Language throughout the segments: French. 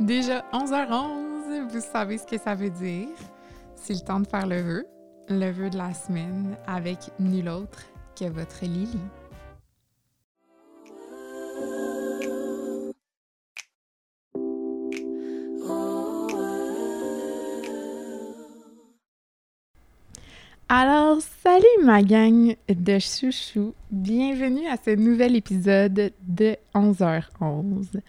Déjà 11h11, vous savez ce que ça veut dire. C'est le temps de faire le vœu, le vœu de la semaine avec nul autre que votre Lily. Ma gang de chouchou. Bienvenue à ce nouvel épisode de 11h11.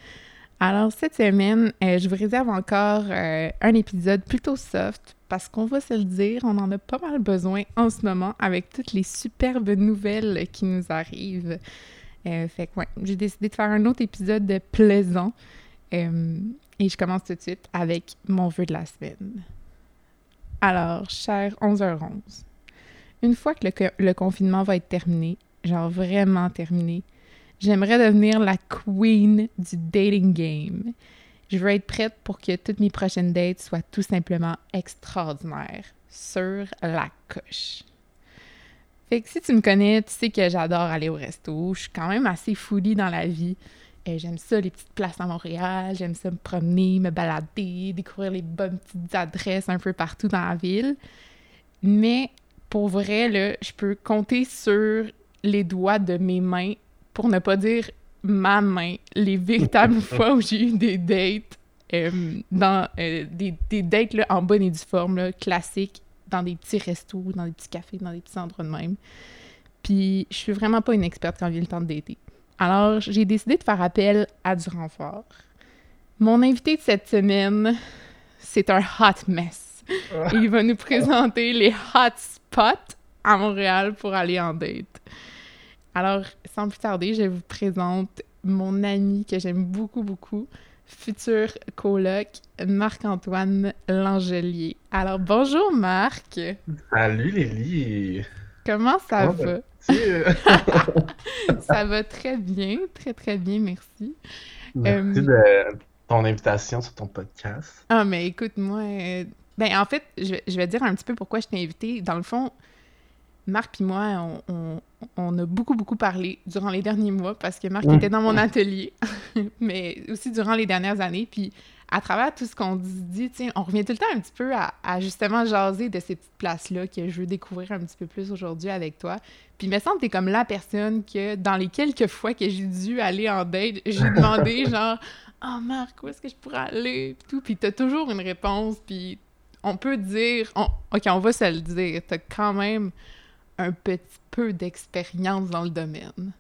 Alors, cette semaine, euh, je vous réserve encore euh, un épisode plutôt soft parce qu'on va se le dire, on en a pas mal besoin en ce moment avec toutes les superbes nouvelles qui nous arrivent. Euh, fait que, ouais, j'ai décidé de faire un autre épisode plaisant. et je commence tout de suite avec mon vœu de la semaine. Alors, cher 11h11, une fois que le, confinement va être terminé, genre vraiment terminé, J'aimerais devenir la queen du dating game. Je veux être prête pour que toutes mes prochaines dates soient tout simplement extraordinaires, sur la coche. Fait que si tu me connais, tu sais que j'adore aller au resto. Je suis quand même assez foodie dans la vie. J'aime ça, les petites places à Montréal. J'aime ça me promener, me balader, découvrir les bonnes petites adresses un peu partout dans la ville. Mais pour vrai, là, je peux compter sur les doigts de mes mains pour ne pas dire ma main, les véritables fois où j'ai eu des dates, euh, dans euh, des, des, dates là, en bonne et due forme, là, classiques, dans des petits restos, dans des petits cafés, dans des petits endroits de même. Puis je suis vraiment pas une experte quand vient le temps de dater. Alors, j'ai décidé de faire appel à du renfort. Mon invité de cette semaine, c'est un hot mess. Il va nous présenter les hot spots à Montréal pour aller en date. Alors, sans plus tarder, je vous présente mon ami que j'aime beaucoup, beaucoup, futur coloc, Marc-Antoine Langelier. Alors, bonjour Marc! Salut Lélie! Comment ça va? ça va très bien, très très bien, merci. Merci euh, de ton invitation sur ton podcast. Ah, mais écoute, moi, euh, ben en fait, je, je vais dire un petit peu pourquoi je t'ai invité. Dans le fond, Marc et moi, on, a beaucoup, beaucoup parlé durant les derniers mois parce que Marc était dans mon atelier, mais aussi durant les dernières années. Puis à travers tout ce qu'on dit, on revient tout le temps un petit peu à, justement jaser de ces petites places-là que je veux découvrir un petit peu plus aujourd'hui avec toi. Puis il me semble que t'es comme la personne que, dans les quelques fois que j'ai dû aller en date, j'ai demandé genre « Oh Marc, où est-ce que je pourrais aller? » Puis tout, puis t'as toujours une réponse, puis on peut dire... OK, on va se le dire, t'as quand même un petit peu d'expérience dans le domaine.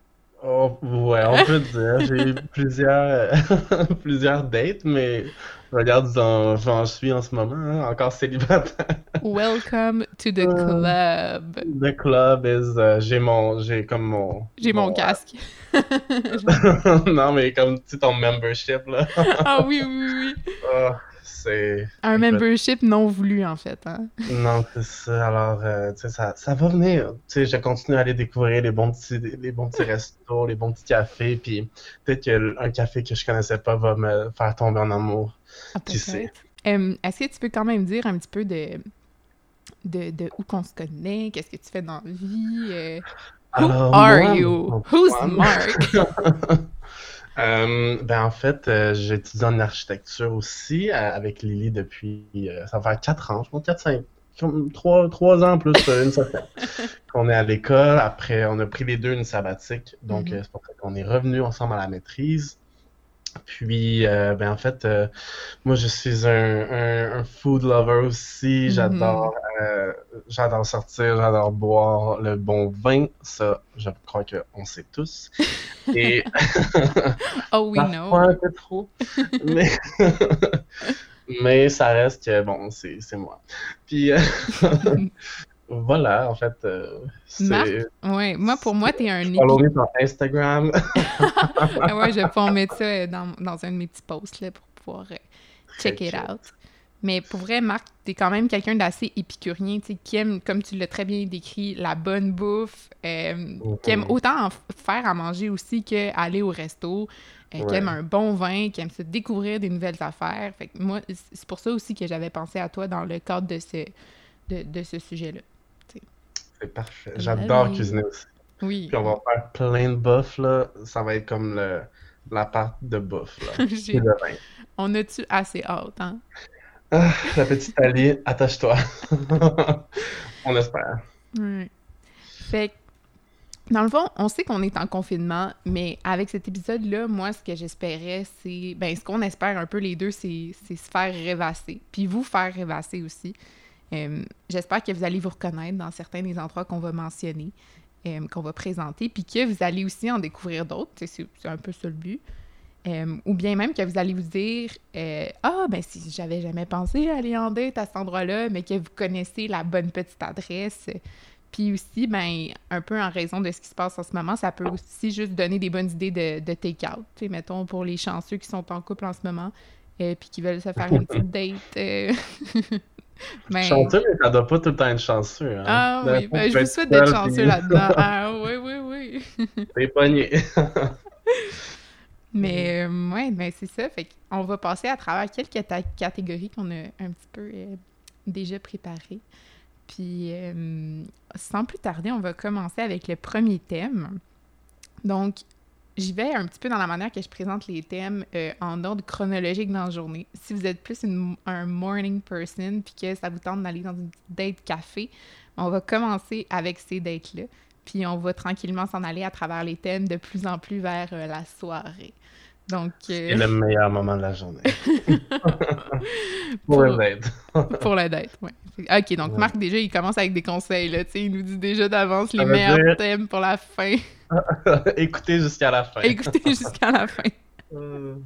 Oh, ouais, on peut dire. J'ai eu plusieurs, plusieurs dates, mais regarde, j'en suis en ce moment, hein, encore célibataire. Welcome to the club. The club is. Euh, j'ai mon. J'ai comme mon. J'ai mon, casque. non, mais comme, tu ton membership, là. ah oui, oui, oui. Oh c'est... Un membership non voulu, en fait. Hein? Non, c'est ça. Alors, euh, tu sais, ça, ça, va venir. Tu sais, je continue à aller découvrir les bons petits, les bons petits restos, les bons petits cafés, puis peut-être qu'un café que je connaissais pas va me faire tomber en amour. Ah, tu sais. Est-ce que tu peux quand même dire un petit peu de, de, de où qu'on se connaît, qu'est-ce que tu fais dans la vie? Euh, who are you? Who's Mark? Euh, ben en fait, euh, j'étudie en architecture aussi euh, avec Lily depuis, ça va faire 4 ans, je pense 4, 5, 3, 3 ans plus une semaine. On est à l'école, après on a pris les deux une sabbatique, donc mm-hmm. c'est pour ça qu'on est revenu ensemble à la maîtrise. Puis, euh, ben en fait, euh, moi je suis un, food lover aussi. Mm-hmm. J'adore, euh, j'adore sortir, j'adore boire le bon vin. Ça, je crois qu'on sait tous. Et oh oui, non. un peu trop, mais mais ça reste que bon, c'est moi. Puis Voilà, en fait, euh, c'est... Ouais, moi, pour moi, t'es un... Follow sur Instagram. ouais, je vais mettre ça dans, dans un de mes petits posts, là, pour pouvoir euh, check it out. Mais pour vrai, Marc, t'es quand même quelqu'un d'assez épicurien, tu sais, qui aime, comme tu l'as très bien décrit, la bonne bouffe, euh, qui aime autant en faire à manger aussi qu'aller au resto, euh, qui aime un bon vin, qui aime se découvrir des nouvelles affaires. Fait que moi, c'est pour ça aussi que j'avais pensé à toi dans le cadre de ce, de, de ce sujet-là. C'est parfait. J'adore cuisiner aussi. Oui. Puis on va faire plein de bouffe, là. Ça va être comme le, la part de bouffe, là. Et le vin. On a-tu assez hâte, hein? Ah, la petite Ali, attache-toi. on espère. Oui. Fait que, dans le fond, on sait qu'on est en confinement, mais avec cet épisode-là, moi, ce que j'espérais, c'est. Ben, ce qu'on espère un peu les deux, c'est se faire rêvasser. Puis vous faire rêvasser aussi. Euh, j'espère que vous allez vous reconnaître dans certains des endroits qu'on va mentionner, euh, qu'on va présenter, puis que vous allez aussi en découvrir d'autres. C'est un peu ça le but. Euh, ou bien même que vous allez vous dire Ah, ben si j'avais jamais pensé à aller en date à cet endroit-là, mais que vous connaissez la bonne petite adresse. Puis aussi, ben, un peu en raison de ce qui se passe en ce moment, ça peut aussi juste donner des bonnes idées de, de take-out. Mettons, pour les chanceux qui sont en couple en ce moment, et puis qui veulent se faire une petite date. mais... Chanceux, mais ça doit pas tout le temps être chanceux. Hein? Ah oui, ben, je vous souhaite d'être chanceux là-dedans. Ah oui, oui, oui. T'es pogné. Mais euh, ouais, ben c'est ça. Fait qu'on va passer à travers quelques catégories qu'on a un petit peu euh, déjà préparées. Puis euh, sans plus tarder, on va commencer avec le premier thème. Donc, j'y vais un petit peu dans la manière que je présente les thèmes en ordre chronologique dans la journée. Si vous êtes plus un morning person puis que ça vous tente d'aller dans une date café, on va commencer avec ces dates-là. Puis on va tranquillement s'en aller à travers les thèmes de plus en plus vers la soirée. Donc, C'est le meilleur moment de la journée. pour, la date. pour la date, oui. OK, donc Marc, déjà, il commence avec des conseils. Là, il nous dit déjà d'avance les meilleurs thèmes pour la fin. Écoutez jusqu'à la fin. Écoutez jusqu'à la fin. Hmm.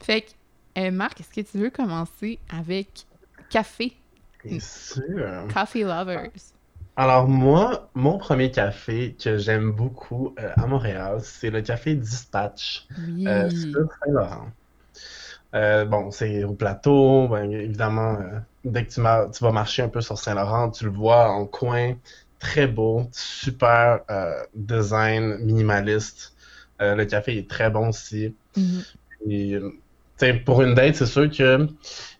fait que, euh, Marc, est-ce que tu veux commencer avec café? Bien sûr. Coffee lovers. Alors moi, mon premier café que j'aime beaucoup euh, à Montréal, c'est le café Dispatch euh, sur Saint-Laurent. Euh, bon, c'est au plateau, ben, évidemment, dès que tu, vas marcher un peu sur Saint-Laurent, tu le vois en coin, très beau, super design minimaliste. le café est très bon aussi. Mm-hmm pour une date, c'est sûr que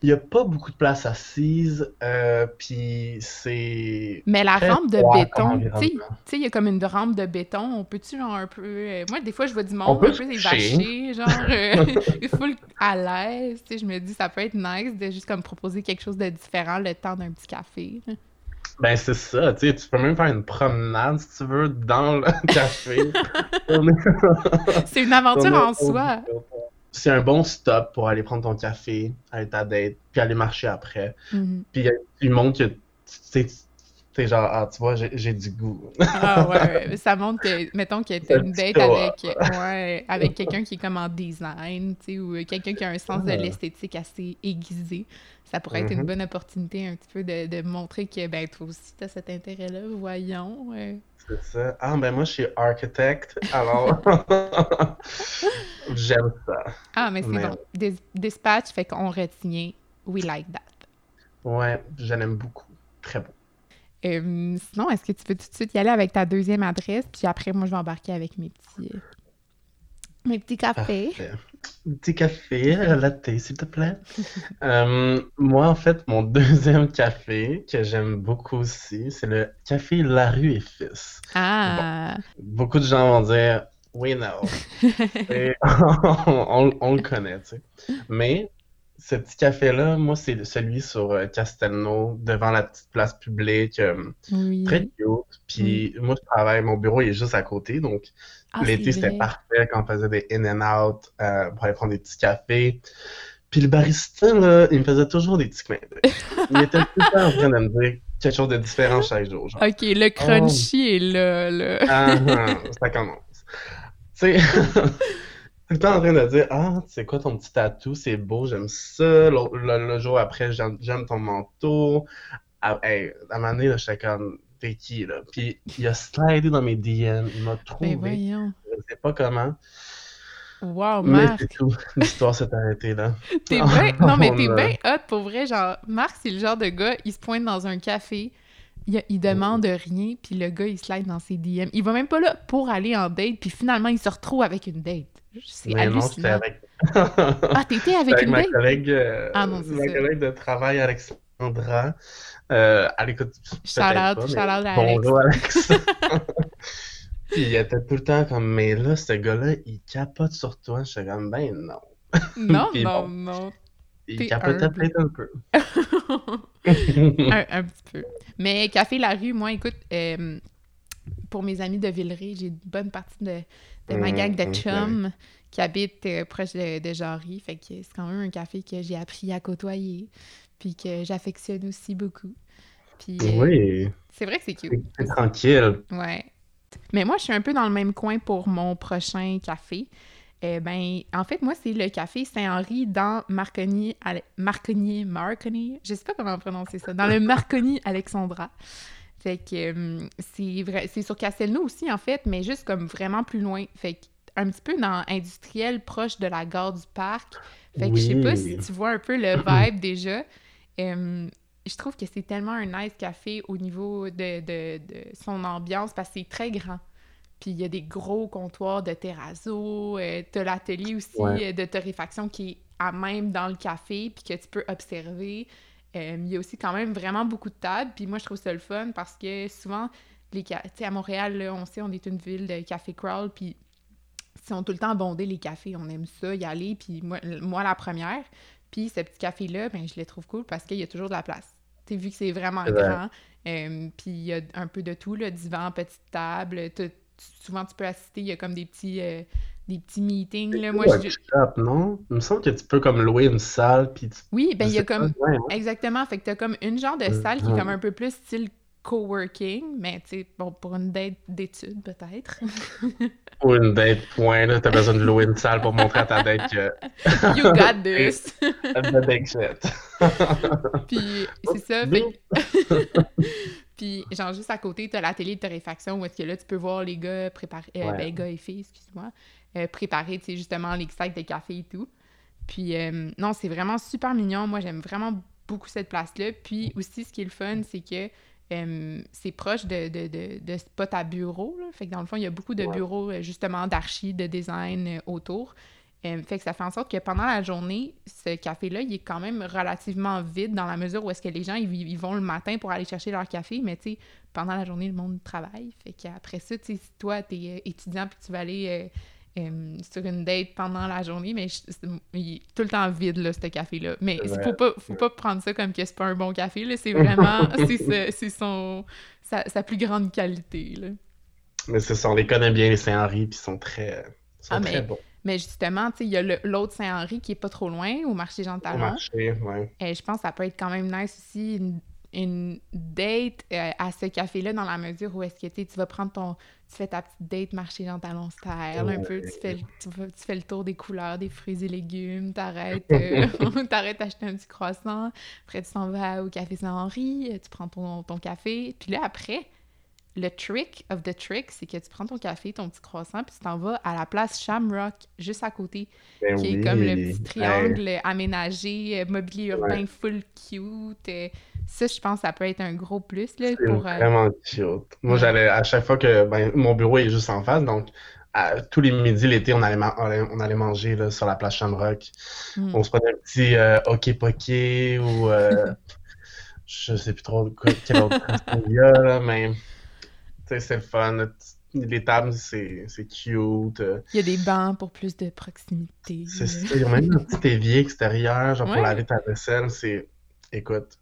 il y a pas beaucoup de place assise, euh, puis c'est. Mais la rampe de béton, tu sais, il y a comme une rampe de béton. On peut-tu genre un peu. Euh, moi, des fois, je vois du monde un peu évaché, genre euh, full à l'aise. Tu sais, je me dis, ça peut être nice de juste comme proposer quelque chose de différent le temps d'un petit café. Ben, c'est ça, tu sais, tu peux même faire une promenade, si tu veux, dans le café. c'est une aventure en soi c'est un bon stop pour aller prendre ton café, aller ta date, puis aller marcher après. Mm-hmm. Puis il montre que tu sais, genre, ah, tu vois, j'ai du goût. ah ouais, ça montre que, mettons que t'as une date avec, ouais, avec quelqu'un qui est comme en design, tu sais, ou quelqu'un qui a un sens de l'esthétique assez aiguisé. Ça pourrait être une mm-hmm. bonne opportunité un petit peu de, de montrer que, ben, toi aussi, t'as cet intérêt-là, voyons. C'est ça. Ah, ben moi, je suis architecte, alors j'aime ça. Ah, mais c'est bon. dispatch fait qu'on retient We like that. Ouais, je l'aime beaucoup. Très bon. Euh, sinon, est-ce que tu peux tout de suite y aller avec ta deuxième adresse, puis après, moi, je vais embarquer avec mes petits, euh, mes petits cafés. Petit café, latte, s'il te plaît. Euh, moi, en fait, mon deuxième café, que j'aime beaucoup aussi, c'est le café La Rue et Fils. Ah! beaucoup de gens vont dire We know. on, on, le connaît, tu sais. Mais ce petit café-là, moi, c'est celui sur euh, Castelnau, devant la petite place publique, très cute. Puis moi, je travaille, mon bureau il est juste à côté, donc ah, l'été, c'était parfait quand on faisait des in and out euh, pour aller prendre des petits cafés. Puis le barista, là, il me faisait toujours des petits clins d'œil. Il était tout le temps en train de me dire quelque chose de différent chaque jour. Genre. OK, le crunchy oh. est là, là. ah, ah ça commence. Tu sais, tout le temps en train de dire Ah, c'est quoi ton petit tatou, c'est beau, j'aime ça. Le, jour après, j'aime ton manteau. À, hey, à un moment donné, j'étais comme T'es qui, là? Puis il a slidé dans mes DM, il m'a ben, trouvé. Ben voyons. Je sais pas comment. Wow, Mais Marc! c'est tout. L'histoire s'est arrêtée là. T'es bien... Non, mais t'es bien hot, pour vrai. Genre, Marc, c'est le genre de gars, il se pointe dans un café, il, il demande rien, puis le gars, il slide dans ses DM. Il va même pas là pour aller en date, puis finalement, il se retrouve avec une date. C'est Mais non, hallucinant. avec. Ah, t'étais avec avec une ma collègue, euh, Ah non, ma ça. collègue de travail, Alexandra. Euh, elle écoute peut-être Shout pas, out, mais shout out à. Bonjour, Alex. Puis il était tout le temps comme, mais là, ce gars-là, il capote sur toi. J'étais comme, ben non. Non, Puis non, bon. non. Il capotait peut-être un peu. un, un petit peu. Mais Café La Rue, moi, écoute, euh, pour mes amis de Villeray, j'ai une bonne partie de, de ma Mm, gang de ok. chums qui habitent euh, proche de, de Jarry. Fait que c'est quand même un café que j'ai appris à côtoyer, puis que j'affectionne aussi beaucoup. Puis euh, Oui, c'est vrai que c'est cute. c'est tranquille. Ouais. Mais moi, je suis un peu dans le même coin pour mon prochain café. Eh ben, en fait, moi, c'est le café Saint-Henri dans Marconi, Ale- Marconi, Marconi, je sais pas comment prononcer ça, dans le Marconi Alexandra. Fait que euh, c'est vrai, c'est sur Castelnau aussi, en fait, mais juste comme vraiment plus loin. Fait que un petit peu dans industriel, proche de la gare du parc. Fait que je sais pas si tu vois un peu le vibe déjà. Euh, je trouve que c'est tellement un nice café au niveau de, de- de son ambiance parce que c'est très grand. Puis il y a des gros comptoirs de terrazzo, euh, t'as l'atelier aussi Ouais. euh, de torréfaction qui est à même dans le café puis que tu peux observer. Euh, il y a aussi quand même vraiment beaucoup de tables. Puis moi, je trouve ça le fun parce que souvent, les ca- tu sais, à Montréal, là, on sait, on est une ville de café crawl, puis ils sont tout le temps bondés, les cafés. On aime ça, y aller. Puis moi, moi la première. Puis ce petit café-là, ben, je le trouve cool parce qu'il y a toujours de la place. Tu sais, vu que c'est vraiment grand, euh, puis il y a un peu de tout, là, divan, petite table. souvent, tu peux assister, il y a comme des petits, euh, des petits meetings. Là. Moi, je- Workshop, non? Il me semble que tu peux comme louer une salle, puis tu... Oui, ben il y a comme. Exactement. Fait que t'as comme une genre de salle qui est comme un peu plus style coworking, mais tu sais, bon, pour une date d'études peut-être. Ou une date, point, là, t'as besoin de louer une salle pour montrer à ta date que... you got this! The big shit. Puis c'est ça. Mais- Fait... Puis genre juste à côté, t'as l'atelier de torréfaction où est-ce que là, tu peux voir les gars préparer... euh, Ouais. ben, gars et filles, excuse-moi, euh, préparer, tu sais, justement, les sacs de café et tout. Puis euh, non, c'est vraiment super mignon. Moi, j'aime vraiment beaucoup cette place-là. Puis aussi, ce qui est le fun, c'est que euh, c'est proche de, de, de, de spots à bureaux. Là. Fait que dans le fond, il y a beaucoup de Ouais. bureaux, justement, d'archi, de design autour. Euh, fait que ça fait en sorte que pendant la journée, ce café-là, il est quand même relativement vide dans la mesure où est-ce que les gens, ils, ils vont le matin pour aller chercher leur café, mais tu sais, pendant la journée, le monde travaille. Fait qu'après ça, tu sais, si toi, t'es étudiant puis tu vas aller euh, euh, sur une date pendant la journée, mais je- il est tout le temps vide, là, ce café-là. Mais il faut pas, faut pas prendre ça comme que c'est pas un bon café, là. C'est vraiment, c'est son, sa, sa plus grande qualité, là. Mais c'est ça, on les connaît bien, les Saint-Henri, puis ils sont très, sont Ah, très mais bons Mais justement, tu sais, il y a l'autre Saint-Henri qui est pas trop loin, au marché Jean au Talon. marché, ouais. Et je pense que ça peut être quand même nice aussi, une, une date euh, à ce café-là, dans la mesure où est-ce que tu vas prendre ton... Tu fais ta petite date marché Jean Talon style, un peu, tu fais, tu, fais- tu fais le tour des couleurs, des fruits et légumes, t'arrêtes, euh, t'arrêtes d'acheter un petit croissant, après tu t'en vas au café Saint-Henri, euh, tu prends ton, ton café, puis là, après, le trick of the trick, c'est que tu prends ton café, ton petit croissant, puis tu t'en vas à la place Shamrock, juste à côté Ben qui est comme le petit Hey, triangle aménagé, euh, mobilier urbain full cute. Ça, je pense que ça peut être un gros plus là, C'est pour... euh, vraiment cute. Moi, j'allais à chaque fois que ben, mon bureau est juste en face, donc à- tous les midis l'été, on allait, on allait, manger là, sur la place Shamrock. hmm. On se prenait un petit euh, hockey poké ou euh, je sais plus trop quoi, quel autre il y a, là, mais c'est le fun. Les tables, c'est c'est cute. euh, Il y a des bancs pour plus de proximité. C'est ça. Ils ont même un petit évier extérieur, genre Ouais. pour laver ta vaisselle. C'est. Écoute,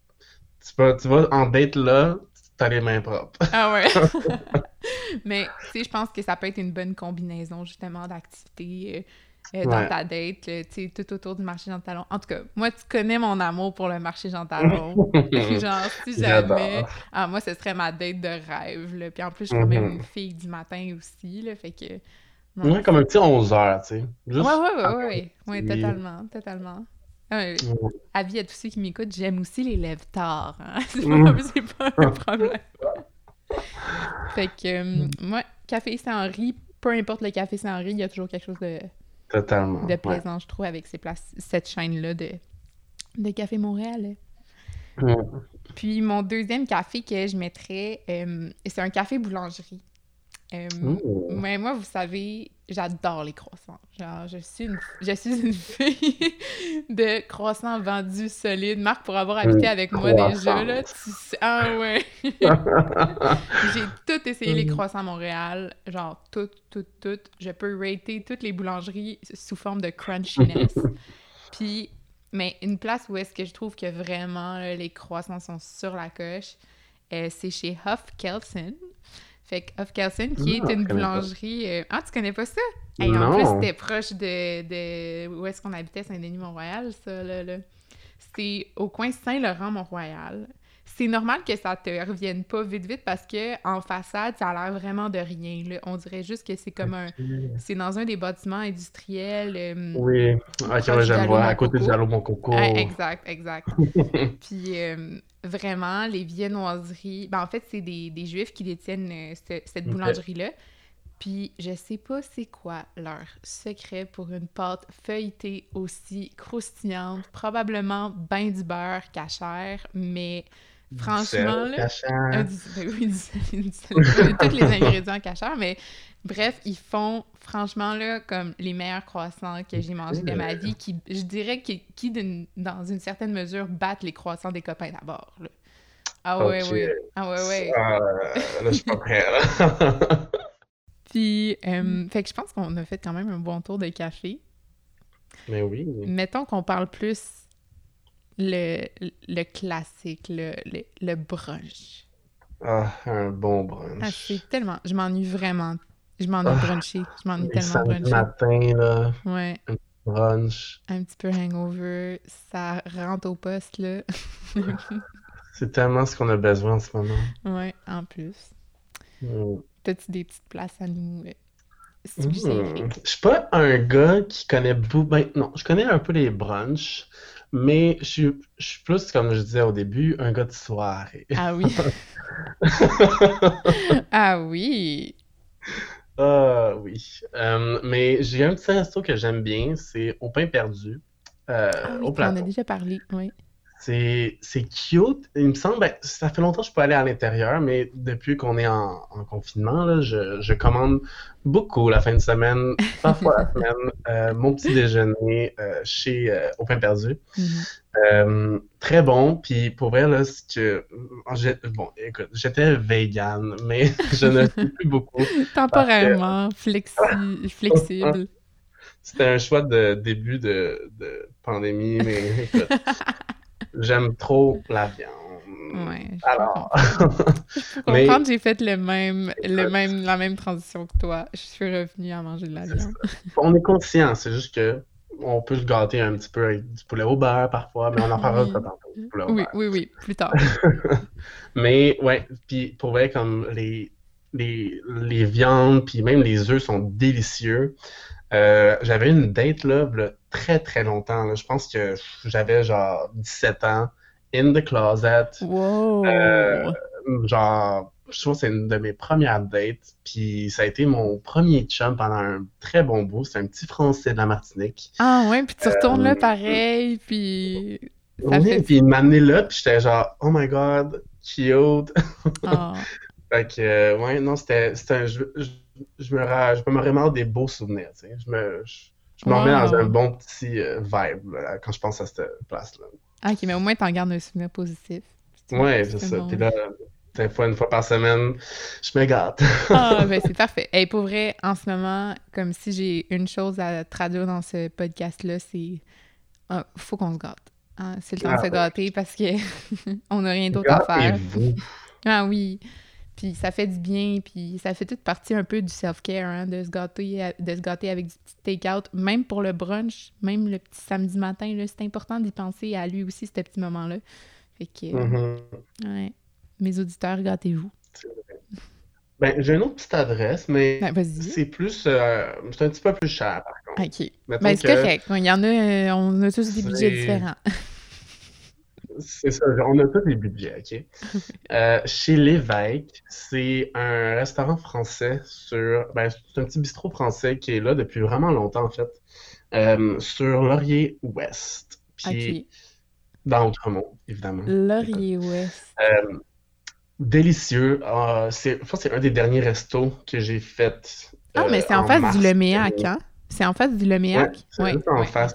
tu vas, tu vas en date là, t'as les mains propres. Ah ouais. Mais tu sais, je pense que ça peut être une bonne combinaison justement d'activités euh, euh, dans Ouais. ta date, là, tu sais, tout autour du marché Jean Talon. En tout cas, moi, tu connais mon amour pour le marché Jean Talon. Genre, si jamais. Ah, moi, ce serait ma date de rêve. Là. Puis en plus, je suis quand même Mhm. une fille du matin aussi. Là, fait que. non, Ouais, comme un petit 11 heures, tu sais. Juste Ouais, ouais, ouais, ouais, ouais, totalement, totalement. Ah, ouais, avis à tous ceux qui m'écoutent, j'aime aussi les lèvres tard. hein. C'est Mm. pas, c'est pas un problème. fait que, euh, moi, Café Saint-Henri, peu importe le Café Saint-Henri, il y a toujours quelque chose de, Totalement. de ouais. plaisant, je trouve, avec ces places, cette chaîne-là de, de Café Montréal. Mm. Puis mon deuxième café que je mettrais, euh, c'est un café boulangerie. Euh, mais moi, vous savez, j'adore les croissants. Genre, je suis une, je suis une fille de croissants vendus solides. Marc, pour avoir habité avec moi déjà, croissante. là, tu sais... Ah ouais! J'ai tout essayé les croissants à Montréal. Genre, tout, tout, tout. Je peux rater toutes les boulangeries sous forme de crunchiness. Puis, mais une place où est-ce que je trouve que vraiment là, les croissants sont sur la coche, euh, c'est chez Huff Kelson. Fait que Huff Kelson, qui Ah, est une pas. boulangerie... euh, Ah, tu connais pas ça? Hey, en plus, c'était proche de, de... Où est-ce qu'on habitait, Saint-Denis-Mont-Royal, ça, là, là. C'est au coin Saint-Laurent-Mont-Royal. C'est normal que ça te revienne pas vite vite parce que en façade, ça a l'air vraiment de rien. là. On dirait juste que c'est comme un... C'est dans un des bâtiments industriels. euh, Oui, voir, mon à côté du coco. Allô Mon Coco. ah, exact, exact. Puis euh, vraiment, les viennoiseries... Ben, en fait, c'est des, des Juifs qui détiennent euh, ce- cette boulangerie-là. Puis je sais pas c'est quoi leur secret pour une pâte feuilletée aussi croustillante, probablement ben du beurre cachère, mais franchement, là, ben oui, tous les ingrédients cacheurs, mais bref, ils font franchement là comme les meilleurs croissants que j'ai mangés de ma vie, qui, je dirais, qui, qui dans une certaine mesure battent les croissants des copains d'abord. Ah ouais, Ok. ouais. Ah ouais, ouais. Ah, là, je suis pas prêt, là. Puis, euh, fait que je pense qu'on a fait quand même un bon tour de café. Mais oui. Mettons qu'on parle plus le, le classique, le, le, le brunch. Ah, un bon Ah, brunch. c'est tellement... Je m'ennuie vraiment. Je m'ennuie Ah, bruncher. Je m'ennuie tellement bruncher. matin, là, Ouais, brunch. un petit peu hangover. Ça rentre au poste, là. C'est tellement ce qu'on a besoin en ce moment. ouais, en plus. Mm. T'as-tu des petites places à nous euh, suggérer? Hmm. Je suis pas un gars qui connaît beaucoup. Ben, non, je connais un peu les brunchs, mais je suis, je suis plus, comme je disais au début, un gars de soirée. Ah oui. ah oui. Ah oui. Euh, mais j'ai un petit resto que j'aime bien, c'est au pain perdu, euh, Ah oui, au on en a déjà parlé, oui. C'est c'est cute. Il me semble, ben, ça fait longtemps que je peux aller à l'intérieur, mais depuis qu'on est en, en confinement, là, je, je commande beaucoup la fin de semaine, parfois la semaine, euh, mon petit déjeuner euh, chez euh, Au Pain Perdu. Mhm. Euh, très bon. Puis pour vrai, là, ce que. Bon, écoute, j'étais vegan, mais je ne suis plus beaucoup. Temporairement, flexi- flexible. C'était un choix de début de, de pandémie, mais écoute, j'aime trop la viande. Ouais, je Alors, comprendre, j'ai fait le même, le même, la même transition que toi. Je suis revenue à manger de la viande. on est conscient, c'est juste que on peut se gâter un petit peu avec du poulet au beurre parfois, mais on en parlera Oui. tantôt, du poulet au Oui, beurre. oui, oui, plus tard. Mais ouais, puis pour vrai, comme les, les, les viandes, puis même les œufs sont délicieux. Euh, j'avais une date là, très très longtemps. là. Je pense que j'avais genre 17 ans, in the closet. Wow! Euh, genre, je trouve que c'est une de mes premières dates. Puis ça a été mon premier chum pendant un très bon bout. C'est un petit Français de la Martinique. Ah ouais, puis tu retournes là Euh, pareil, puis ça Oui, fait... puis il m'a amené là, puis j'étais genre, oh my god, cute. Ah, Fait que, ouais, non, c'était, un, je, je, me, je me remémore des beaux souvenirs, tu sais. Je me, je, je me remets dans un bon petit euh, vibe là, quand je pense à cette place-là. ok, mais au moins t'en gardes un souvenir positif. Ouais, c'est ça. bon. Puis là, des fois, une fois par semaine, je me gâte. Ah, ben c'est parfait. Et pour vrai, en ce moment, comme si j'ai une chose à traduire dans ce podcast-là, c'est ah, faut qu'on se gâte. Hein, c'est le temps Ah de se gâter parce que on n'a rien d'autre à faire. Ah oui. Puis ça fait du bien, puis ça fait toute partie un peu du self-care, hein, de se gâter, à- de se gâter avec du petit take-out, même pour le brunch, même le petit samedi matin, là, c'est important d'y penser à lui aussi, ce petit moment-là. Fait que, Mhm. ouais, mes auditeurs, gâtez-vous. Ben, j'ai une autre petite adresse, mais Ben, c'est plus, euh, c'est un petit peu plus cher, par contre. OK. Mettons Ben, c'est que- correct. Il y en a, euh, on a tous des budgets différents. C'est ça, on a tous des budgets, OK? Euh, chez L'Évêque, c'est un restaurant français sur... Ben, c'est un petit bistrot français qui est là depuis vraiment longtemps, en fait. euh, sur Laurier-Ouest. Puis dans Outremont, évidemment. Laurier-Ouest. Euh, délicieux. Ah, c'est, je pense que c'est un des derniers restos que j'ai fait. Ah, mais c'est en, face du Leméac, hein? C'est en face du Leméac? Ouais, c'est en face.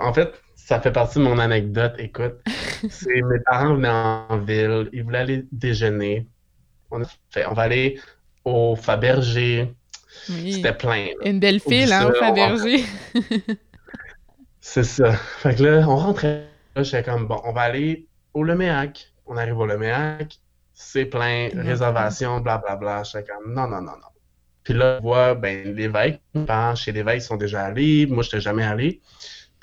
En fait, ça fait partie de mon anecdote. Écoute, c'est mes parents venaient en ville, ils voulaient aller déjeuner. On a fait, on va aller au Fabergé. C'était plein. Une belle file, hein, au Fabergé. c'est ça. Fait que là, on rentrait. Là, j'étais comme, bon, on va aller au Leméac. On arrive au Leméac, c'est plein, réservation, blablabla. J'étais comme, non, non, non, non. Puis là, on voit, ben, l'évêque, chez l'évêque, ils sont déjà allés. Moi, je n'étais jamais allé.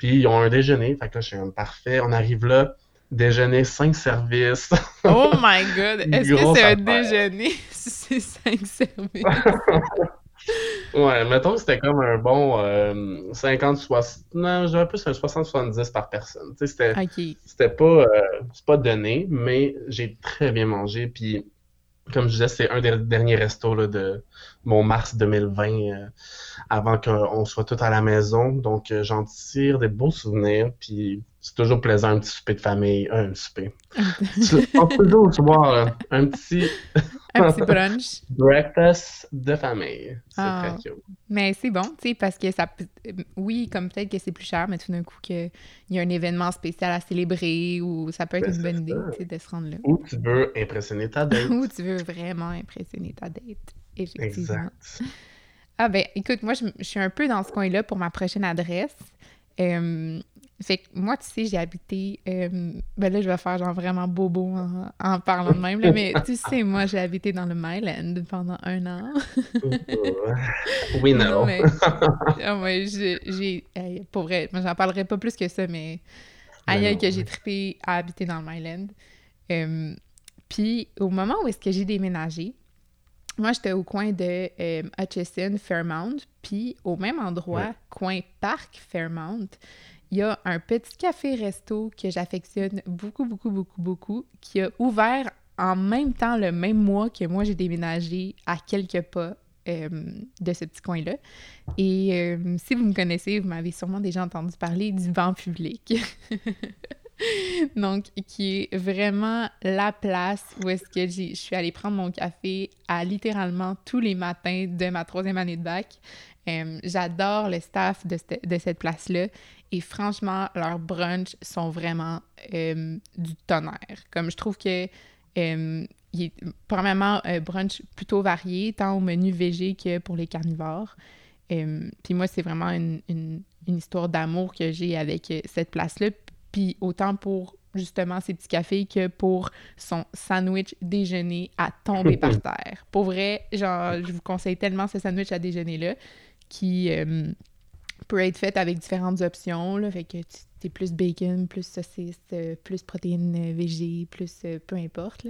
Puis ils ont un déjeuner. Fait que là, je suis comme, parfait. On arrive là, déjeuner, cinq services. oh my god! Est-ce que c'est un déjeuner? Si c'est cinq services? ouais, mettons que c'était comme un bon 50-60. Euh, non, j'avais plus un 60-70 par personne. C'était c'était pas, euh, pas donné, mais j'ai très bien mangé. Puis, comme je disais, c'est un des derniers restos là, de mon mars 2020 euh, avant qu'on soit tous à la maison. Donc, j'en tire des beaux souvenirs. Puis, c'est toujours plaisant, un petit souper de famille. un souper. On peut toujours soir, un petit. un petit brunch. Breakfast de famille. C'est ah. très cute. Mais c'est bon, tu sais, parce que ça. Oui, comme peut-être que c'est plus cher, mais tout d'un coup, qu'il y a un événement spécial à célébrer ou ça peut être ben, une bonne idée de se rendre là. Ou tu veux impressionner ta date. ou tu veux vraiment impressionner ta date. Effectivement. Exact. Ah, ben, écoute, moi, je, suis un peu dans ce coin-là pour ma prochaine adresse. Euh, fait que moi, tu sais, j'ai habité. Euh, ben là, je vais faire genre vraiment bobo en, parlant de même, mais tu sais, moi, j'ai habité dans le Myland pendant un an. oui, non. mais, oh, j'ai. pour vrai, moi, j'en parlerai pas plus que ça, mais. Ben aïe, que j'ai trippé à habiter dans le Myland. Euh, puis, au moment où est-ce que j'ai déménagé, moi, j'étais au coin de euh, Hutchison, Fairmount, puis au même endroit, coin Parc Fairmount, il y a un petit café-resto que j'affectionne beaucoup, beaucoup, beaucoup, beaucoup, qui a ouvert en même temps le même mois que moi j'ai déménagé à quelques pas euh, de ce petit coin-là. Et euh, si vous me connaissez, vous m'avez sûrement déjà entendu parler du banc public. Donc, qui est vraiment la place où est-ce que je suis allée prendre mon café à littéralement tous les matins de ma troisième année de bac. Euh, j'adore le staff de, de cette place-là. Et franchement, leurs brunchs sont vraiment euh, du tonnerre. Comme je trouve que, euh, il est, premièrement, un brunch plutôt varié, tant au menu végé que pour les carnivores. Puis moi, c'est vraiment une, une, histoire d'amour que j'ai avec cette place-là. Puis autant pour justement ces petits cafés que pour son sandwich déjeuner à tomber par terre. Pour vrai, genre, je vous conseille tellement ce sandwich à déjeuner-là qui peut être faite avec différentes options. Là, fait que tu es plus bacon, plus saucisse, euh, plus protéines euh, végé, plus euh, peu importe.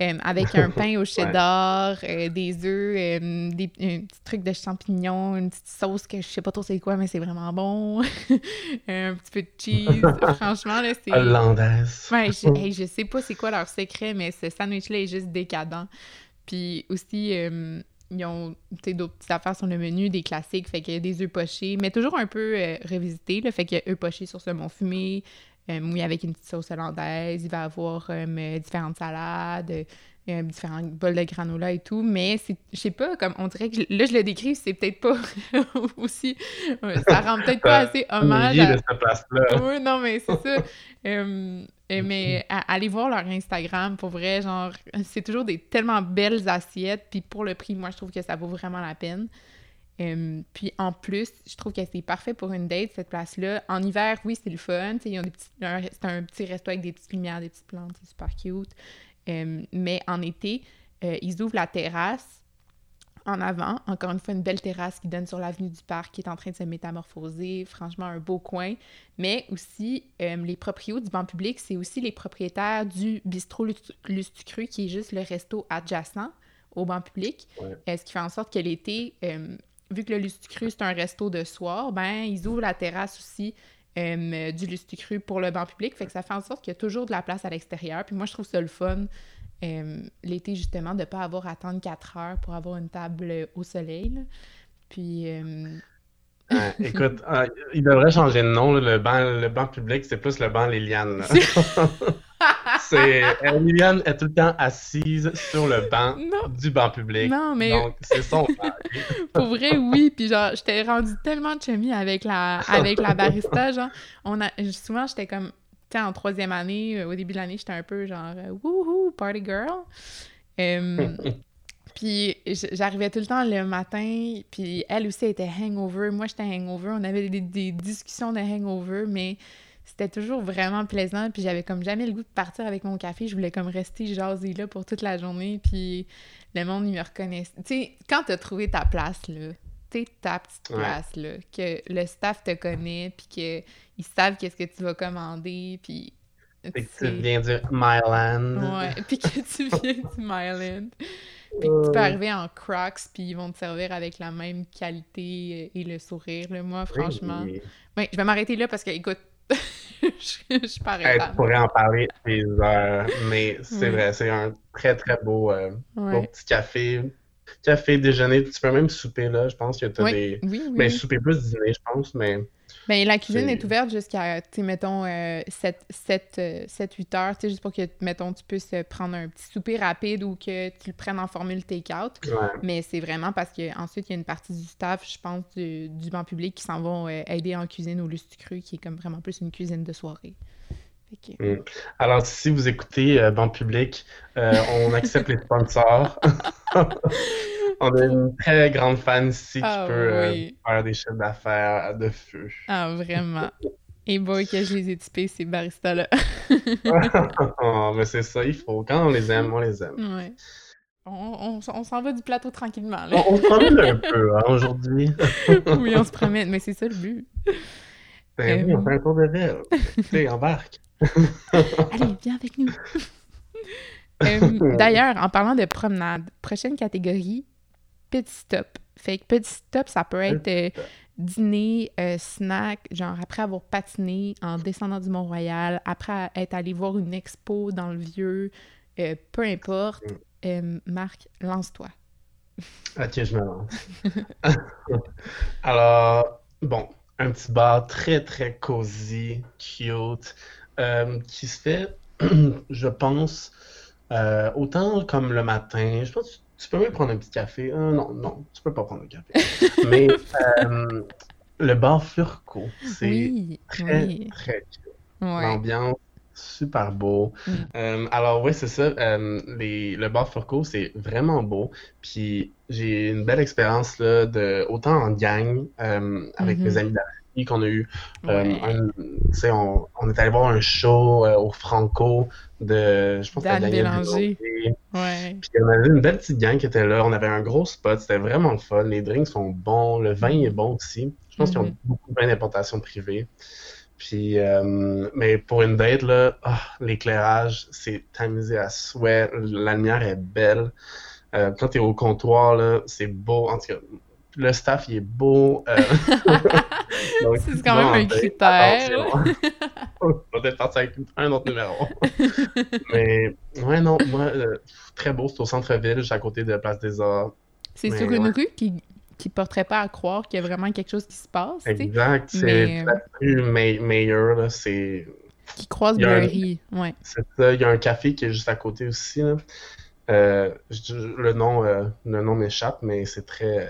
Avec un pain au cheddar, des œufs, des, un petit truc de champignons, une petite sauce que je sais pas trop c'est quoi, mais c'est vraiment bon. un petit peu de cheese. Franchement, là, c'est. Hollandaise. Ouais, je, je sais pas c'est quoi leur secret, mais ce sandwich-là est juste décadent. Puis aussi, ils ont d'autres petites affaires sur le menu, des classiques, fait qu'il y a des œufs pochés, mais toujours un peu euh, revisité, le fait qu'il y a œufs pochés sur saumon fumé, euh, mouillé avec une petite sauce hollandaise, il va y avoir euh, différentes salades, différents bols de granola et tout, mais je sais pas, comme on dirait que là je le décris, c'est peut-être pas aussi, ça rend peut-être pas assez hommage à... de cette place-là. Oui, non, mais c'est ça. mais allez voir leur Instagram, pour vrai, genre, c'est toujours des tellement belles assiettes, puis pour le prix, moi, je trouve que ça vaut vraiment la peine. Puis en plus, je trouve que c'est parfait pour une date, cette place-là. En hiver, oui, c'est le fun. C'est un, petit resto avec des petites lumières, des petites plantes, c'est super cute. mais en été, euh, ils ouvrent la terrasse en avant. Encore une fois, une belle terrasse qui donne sur l'avenue du Parc qui est en train de se métamorphoser. Franchement, un beau coin. Mais aussi, les proprios du banc public, c'est aussi les propriétaires du bistrot Lustucru qui est juste le resto adjacent au banc public. Euh, ce qui fait en sorte que l'été, euh, vu que le Lustucru, c'est un resto de soir, ben ils ouvrent la terrasse aussi du Lustucru pour le banc public. Fait que ça fait en sorte qu'il y a toujours de la place à l'extérieur. Puis moi, je trouve ça le fun euh, l'été, justement, de ne pas avoir à attendre 4 heures pour avoir une table au soleil. Puis, euh, Ouais, écoute, euh, il devrait changer de nom, là, le banc, le banc public, c'est plus le banc Liliane. C'est Liliane est tout le temps assise sur le banc Non, du banc public. non, mais Donc, c'est son pour vrai, oui. Puis genre, j'étais rendue tellement chummy avec la, avec la barista, genre. On a, souvent, j'étais comme, tu sais, en troisième année, euh, au début de l'année, j'étais un peu genre, euh, wouhou, party girl. Euh, puis j'arrivais tout le temps le matin, puis elle aussi était hangover. Moi, j'étais hangover. On avait des, des discussions de hangover, mais c'était toujours vraiment plaisant. Puis j'avais comme jamais le goût de partir avec mon café. Je voulais comme rester jaser là pour toute la journée. Puis le monde, il me reconnaissait. Tu sais, quand t'as trouvé ta place, là, t'es ta petite Ouais. place, là, que le staff te connaît, puis qu'ils savent qu'est-ce que tu vas commander, puis... C'est que tu viens dire Myland. Ouais, puis que tu viens du Myland. Puis que tu peux arriver en Crocs, puis ils vont te servir avec la même qualité et le sourire. Là. Moi, franchement... Oui. Ouais, je vais m'arrêter là parce que, écoute, je je pas Hey, tu pourrais en parler des heures, mais c'est vrai, c'est un très très beau, euh, beau petit café. Café, déjeuner, tu peux même souper là, je pense que tu as Oui, des. oui, oui. Mais souper plus dîner, je pense, mais Ben, la cuisine est ouverte jusqu'à, tu mettons, euh, 7, 8 heures, tu sais, juste pour que, mettons, tu puisses euh, prendre un petit souper rapide ou que tu le prennes en formule take-out. ouais. Mais c'est vraiment parce qu'ensuite, il y a une partie du staff, je pense, du, du banc public qui s'en vont euh, aider en cuisine au Lustre Cru, qui est comme vraiment plus une cuisine de soirée. Que- Alors, si vous écoutez euh, Banque Public, euh, on accepte les sponsors. On a une très grande fan ici qui Ah peut euh, oui. faire des chiffres d'affaires de feu. Ah, vraiment. Et boy, que je les ai typés, ces baristas-là. Oh, mais c'est ça, il faut. Quand on les aime, on les aime. ouais. On, on, on s'en va du plateau tranquillement, là. On, on se promène un peu hein, aujourd'hui. oui, on se promène, mais c'est ça le but. Ben oui, Euh. on fait un tour de ville. Tu embarque. Allez, viens avec nous. Euh, D'ailleurs, en parlant de promenade, prochaine catégorie, petit stop. Fait que petit stop, ça peut être euh, dîner, euh, snack, genre après avoir patiné en descendant du Mont-Royal, après être allé voir une expo dans le vieux, euh, peu importe. Euh, Marc, lance-toi. Ok, je me lance. Alors, bon, un petit bar très, très cosy, cute, qui se fait, je pense, autant comme le matin. Je pense tu peux même prendre un petit café. Euh, non, non, tu peux pas prendre un café. Mais euh, le bar Furco, c'est Oui, très, oui. très. Ouais. L'ambiance, super beau. Mm. Euh, alors oui, c'est ça. les, le bar Furco, c'est vraiment beau. Puis j'ai une belle expérience là, de, autant en gang, avec Mhm. mes amis qu'on a eu. euh, Ouais. un- tu sais, on, on est allé voir un show euh, au Franco de, je pense que Dan Daniel Bélanger. Ouais. Puis on avait une belle petite gang qui était là. On avait un gros spot. C'était vraiment le fun. Les drinks sont bons. Le vin est bon aussi. Je pense qu'ils ont Mhm. beaucoup de vin d'importation privée. Puis, euh, mais pour une date, là, ah, l'éclairage, c'est tamisé à souhait. La lumière est belle. Euh, quand t'es au comptoir, là, c'est beau. En tout cas, le staff, il est beau. Euh, C'est quand même un critère. On va peut-être partir avec un autre numéro. Mais, ouais, non, moi, euh, très beau. C'est au centre-ville, juste à côté de Place des Arts. C'est sur une ouais. rue qui qui porterait pas à croire qu'il y a vraiment quelque chose qui se passe, Exact. C'est Mais, euh, la rue là. C'est qui croise Il y a un- Blurry. Ouais. c'est ça. Il y a un café qui est juste à côté aussi, là. Euh, je- le nom, euh, le nom m'échappe, mais c'est très.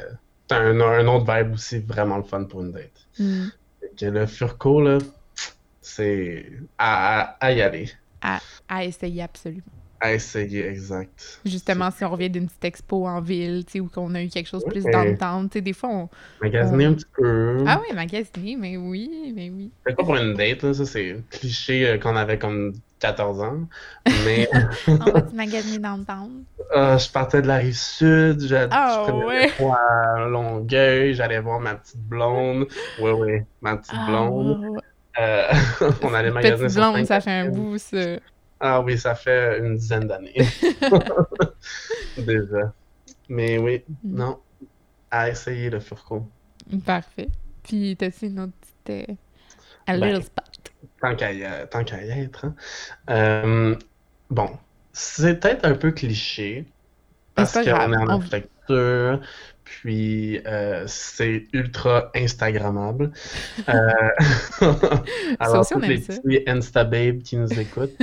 Un, un autre vibe aussi vraiment le fun pour une date. Mm. Fait que le Furco, là, c'est à, à- à y aller. À essayer absolument. À essayer, exact. Justement, si on revient d'une petite expo en ville, tu sais, ou qu'on a eu quelque chose plus Ouais. dans le temps, tu sais, des fois on... Magasiner on- un petit peu. Ah oui, magasiner, mais oui, mais oui. C'est pas pour une date, là, ça c'est cliché euh, quand on avait comme 14 ans. Mais On va magasiner dans le temps. euh, je partais de la rive sud, je, Ah, prenais ouais. à Longueuil, j'allais voir ma petite blonde. Oui, oui, ma petite Ah, blonde. Euh, on allait magasiner Petite blonde, ça fait un bout, ça. Ah oui, ça fait une dizaine d'années. Déjà. Mais oui, Mm. non. À essayer le Furco. Parfait. Puis, t'as-tu une autre petite... euh, A Ben, little spot? Tant qu'à y, tant qu'à y être. hein. Euh, bon, c'est peut-être un peu cliché. Parce qu'on est en architecture. Puis euh, c'est ultra Instagrammable. Euh, alors, tous les petits Instababes qui nous écoutent,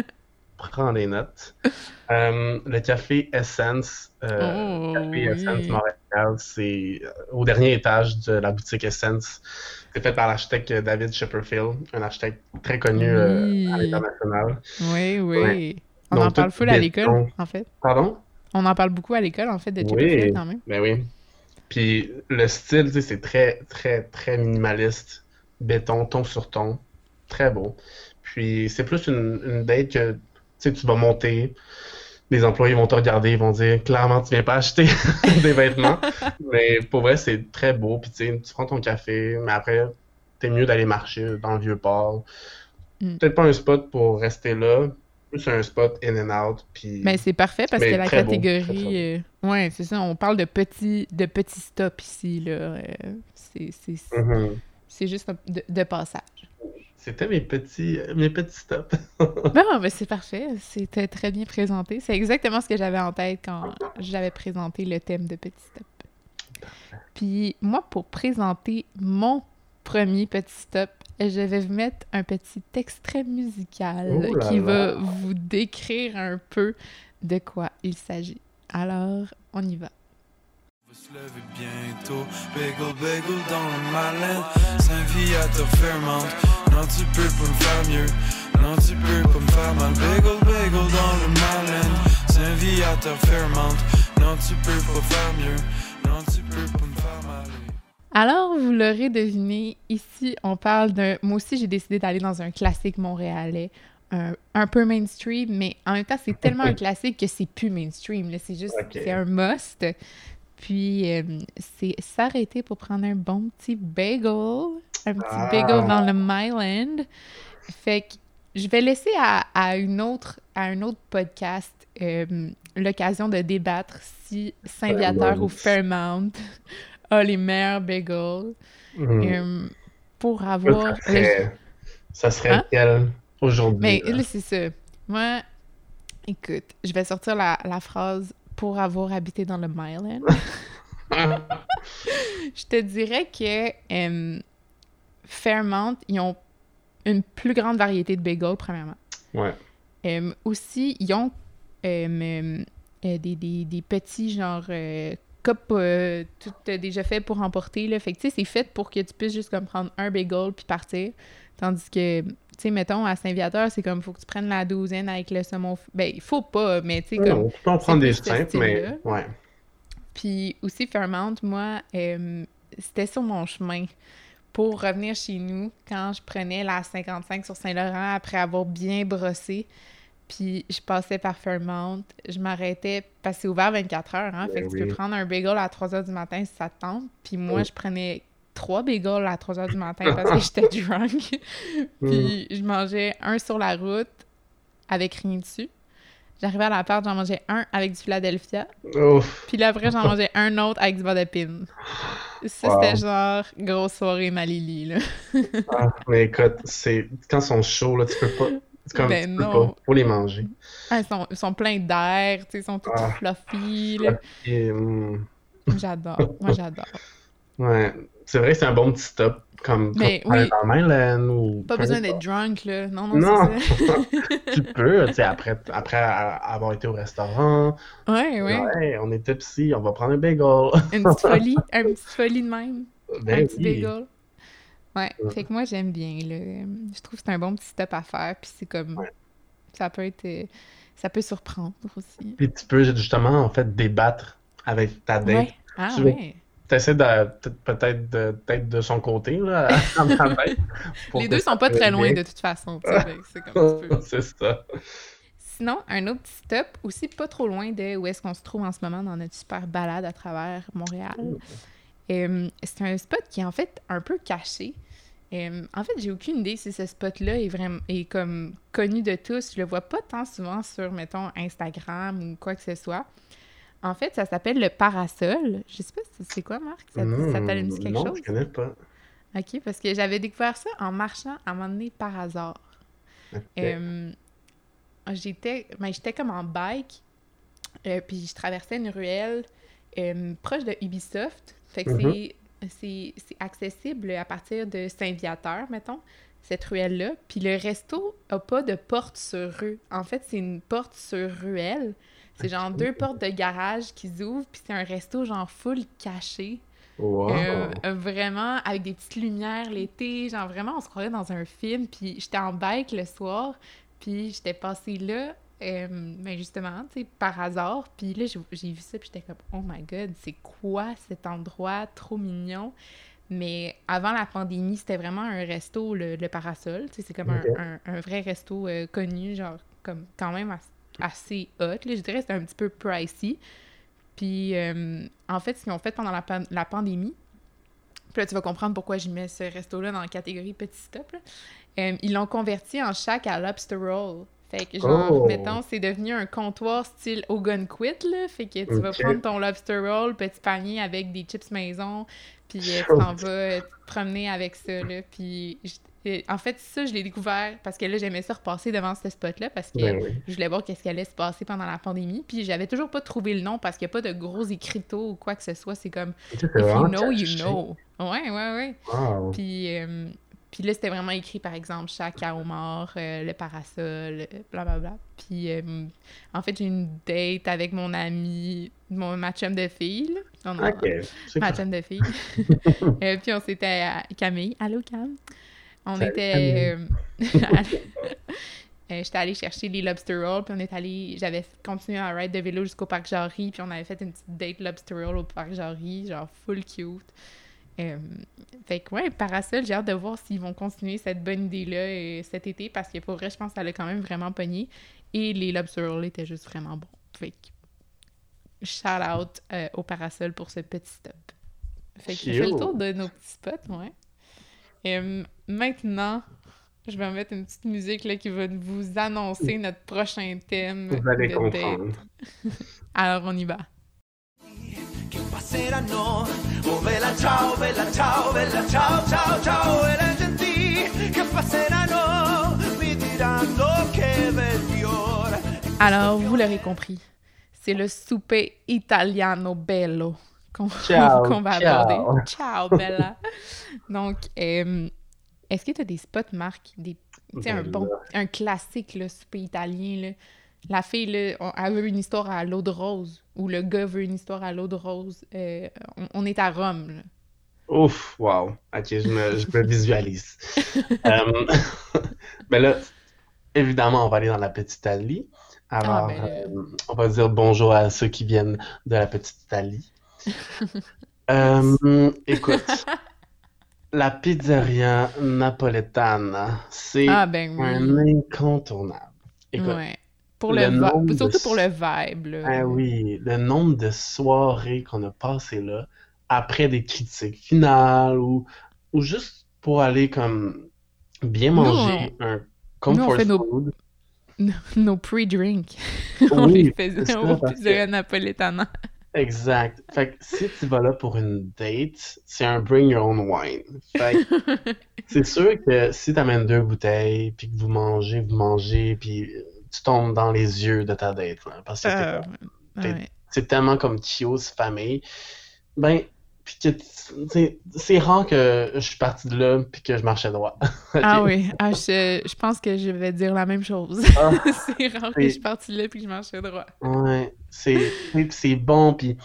prends des notes. Euh, le café Essence, euh, Oh, Café Essence oui. Montréal, c'est au dernier étage de la boutique Essence. C'est fait par l'architecte David Shepperfield, un architecte très connu euh, à l'international. Oui, oui. Ouais. On Donc, en parle full à l'école, en fait. Pardon? On en parle beaucoup à l'école, en fait, de Oui. Chipperfield, quand même. Ben oui. Puis le style, tu sais, c'est très, très, très minimaliste. Béton, ton sur ton. Très beau. Puis c'est plus une, une date que, tu sais, tu vas monter. Les employés vont te regarder, ils vont dire clairement, tu viens pas acheter des vêtements. Mais pour vrai, c'est très beau. Puis tu prends ton café, mais après, t'es mieux d'aller marcher dans le vieux port. Mm. Peut-être pas un spot pour rester là, plus un spot in and out. Puis Mais c'est parfait parce Mais que la beau, catégorie. euh, ouais, c'est ça. On parle de petits, de petits stops ici, là. euh, c'est, c'est, juste un- de, de passage. C'était mes petits, mes petits stops. Bon, ben c'est parfait. C'était très bien présenté. C'est exactement ce que j'avais en tête quand j'avais présenté le thème de Petit Stop. Puis moi, pour présenter mon premier Petit Stop, je vais vous mettre un petit extrait musical Oh là qui va vous décrire un peu de quoi il s'agit. Alors, on y va. va se lever bientôt. Bagel, bagel dans le malin. Saint-Viateur Fairmount. Non, tu peux pas me faire mieux. Non, tu peux pas me faire mal. Bagel, bagel dans le malin. Saint-Viateur Fairmount. Non, tu peux pas faire mieux. Non, tu peux pas me faire mal. Alors, vous l'aurez deviné, ici, on parle d'un... Moi aussi, j'ai décidé d'aller dans un classique montréalais, un, un peu mainstream, mais en même temps, c'est tellement un classique que c'est plus mainstream. C'est juste, c'est un must. Puis, euh, c'est s'arrêter pour prendre un bon petit bagel, un petit Ah. bagel dans le Myland. Fait que je vais laisser à, à une autre, à un autre podcast euh, l'occasion de débattre si Saint-Viateur ou Fairmount a les meilleurs bagels. Mhm. Euh, pour Ça avoir. serait, ça serait Hein? quel aujourd'hui? Mais là? c'est ça. Moi, écoute, je vais sortir la, la phrase pour avoir habité dans le Myland. je te dirais que euh, Fairmount, ils ont une plus grande variété de bagels, premièrement. ouais. Euh, aussi, ils ont euh, euh, euh, des, des- des petits, genre, cupes euh, tout euh, déjà fait pour emporter. Là. Fait que, tu sais, c'est fait pour que tu puisses juste comme prendre un bagel puis partir. Tandis que, tu sais, mettons, à Saint-Viateur, c'est comme, faut que tu prennes la douzaine avec le saumon. Ben, il faut pas, mais tu sais, comme... Non, tu peux en prendre des simples, mais ouais. Puis aussi Fairmount, moi, euh, c'était sur mon chemin pour revenir chez nous quand je prenais la 55 sur Saint-Laurent après avoir bien brossé. Puis je passais par Fairmount, je m'arrêtais parce que c'est ouvert 24 heures, hein, fait que Ben tu peux prendre un bagel à 3 heures du matin si ça te tente. Puis moi, Oui. je prenais trois bagels à 3 heures du matin parce que j'étais drunk. Puis je mangeais un sur la route avec rien dessus. J'arrivais à l'appart, j'en mangeais un avec du Philadelphia. Ouf. Puis là, après, j'en mangeais un autre avec du d'épine. Ça, Wow. c'était genre grosse soirée Malili, là. Ah, mais écoute, c'est quand ils sont chauds, là, tu peux pas. C'est comme Ben non. pas. Faut les manger. Ah, ils, sont, ils sont pleins d'air, tu sais, ils sont tous Ah. fluffy, hum, J'adore. Moi, j'adore. ouais. C'est vrai que c'est un bon petit stop. Comme oui. ou. Pas besoin d'être drunk, là. Non, non, Non. c'est ça. Tu peux, tu sais, après, après avoir été au restaurant. ouais, ouais. Ouais, on était psy, on va prendre un bagel. Une petite folie. Une petite folie de même. Ben un petit oui. bagel. Ouais, Ouais. fait que moi, j'aime bien, là. Je trouve que c'est un bon petit stop à faire, puis c'est comme... Ouais. Ça peut être... euh, Ça peut surprendre aussi. Puis tu peux justement, en fait, débattre avec ta date. Ouais. Ah, Tu- ouais. T'essaies de peut-être de, peut-être de son côté, là, à Les deux sont pas très loin bien. de toute façon, c'est comme tu peux. C'est ça. Sinon, un autre petit stop, aussi pas trop loin de où est-ce qu'on se trouve en ce moment dans notre super balade à travers Montréal. Euh, c'est un spot qui est en fait un peu caché. Euh, en fait, j'ai aucune idée si ce spot-là est vraiment est comme connu de tous. Je le vois pas tant souvent sur, mettons, Instagram ou quoi que ce soit. En fait, ça s'appelle le parasol. Je sais pas si c'est quoi, Marc? Ça, ça t'a dit quelque non, chose? je connais pas. OK, parce que j'avais découvert ça en marchant à un moment donné par hasard. Euh, j'étais ben, j'étais comme en bike, euh, puis je traversais une ruelle proche de Ubisoft. Fait que Mhm. c'est- accessible à partir de Saint-Viateur, mettons, cette ruelle-là. Puis le resto a pas de porte sur rue. En fait, c'est une porte sur ruelle. C'est genre deux portes de garage qui s'ouvrent, puis c'est un resto genre full caché. Wow. Euh, vraiment, avec des petites lumières l'été, genre vraiment, on se croirait dans un film. Puis j'étais en bike le soir, puis j'étais passée là, euh, ben justement, tu sais, par hasard. Puis là, j'ai vu ça, puis j'étais comme, oh my god, c'est quoi cet endroit trop mignon? Mais avant la pandémie, c'était vraiment un resto, le, le Parasol. Tu sais, c'est comme un- Ok. un, un vrai resto euh, connu, genre, comme quand même as- assez hot. Là, je dirais que c'était un petit peu pricey. Puis, euh, en fait, ce qu'ils ont fait pendant la, pan- la pandémie, puis là, tu vas comprendre pourquoi je mets ce resto-là dans la catégorie petit stop. là. Euh, ils l'ont converti en shack à lobster roll. Fait que, genre, Oh. mettons, c'est devenu un comptoir style Ogunquit, là. Fait que tu vas prendre ton lobster roll, petit panier avec des chips maison, puis euh, tu t'en vas euh, te promener avec ça, là. Puis, euh, en fait, ça, je l'ai découvert parce que là, j'aimais ça repasser devant ce spot-là parce que Ben oui. je voulais voir qu'est-ce qui allait se passer pendant la pandémie. Puis, j'avais toujours pas trouvé le nom parce qu'il n'y a pas de gros écriteaux ou quoi que ce soit. C'est comme If you know, you know. Ouais, ouais, ouais. Wow. Puis, euh, puis là, c'était vraiment écrit, par exemple, chaque à homard, euh, le parasol, blablabla. Puis, euh, en fait, j'ai une date avec mon ami, mon, ma chum de fille. là. On a- Ok. C'est ma cool. chum de fille. Euh, puis on s'était à Camille. Allô, Cam? On Salut, était... euh, euh, J'étais allée chercher les lobster rolls, puis on est allé... J'avais continué à ride de vélo jusqu'au parc Jarry, puis on avait fait une petite date lobster roll au parc Jarry, genre full cute. Euh, fait que ouais, Parasol, j'ai hâte de voir s'ils vont continuer cette bonne idée-là euh, cet été, parce que pour vrai, je pense que ça l'a quand même vraiment pogné. Et les lobster étaient juste vraiment bons. Fait que shout out euh, au Parasol pour ce petit stop. Fait que fait le tour de nos petits spots, ouais. Maintenant, je vais mettre une petite musique là, qui va vous annoncer notre prochain thème Vous allez comprendre. Alors, on y va. Che passeranno. Oh bella ciao, bella ciao, bella ciao, ciao, ciao. E le genti che passeranno mi diranno che bel fiore. Alors, vous l'aurez compris, c'est le souper italiano bello qu'on va ciao. aborder. Ciao, bella! Donc, euh, est-ce que tu as des spots, Marc? Des, tu sais, un bon, un classique, là, souper italien, là? La fille, là, on- elle veut une histoire à l'eau de rose, ou le gars veut une histoire à l'eau de rose. Euh, on, on est à Rome, là. Ouf, wow. Ok, je me, je me visualise. Euh, ben là, évidemment, on va aller dans la petite Italie. Alors, Ah, ben euh, on va dire bonjour à ceux qui viennent de la petite Italie. Euh, écoute, la pizzeria napoletana, c'est Ah, ben oui. un incontournable. Écoute, Ouais. Pour le le, vi- nombre de- surtout pour le vibe, là. Ah oui, le nombre de soirées qu'on a passées là, après des critiques finales ou, ou juste pour aller comme bien Nous, manger un comfort fait nos- food. Nos pre-drinks. on les faisait au pizzeria napoletana. Exact. Fait que si tu vas là pour une date, c'est un bring your own wine. Fait c'est sûr que si tu amènes deux bouteilles, puis que vous mangez, vous mangez, puis tu tombes dans les yeux de ta date, là, parce que Euh, T'es- ouais. c'est tellement comme Chios famille. Ben, puis que c'est rare que je suis parti de là puis que je marchais droit. Ah oui, ah, je, je pense que je vais dire la même chose. Ah, c'est rare que je suis partie là puis que je marchais droit. ouais, c'est bon puis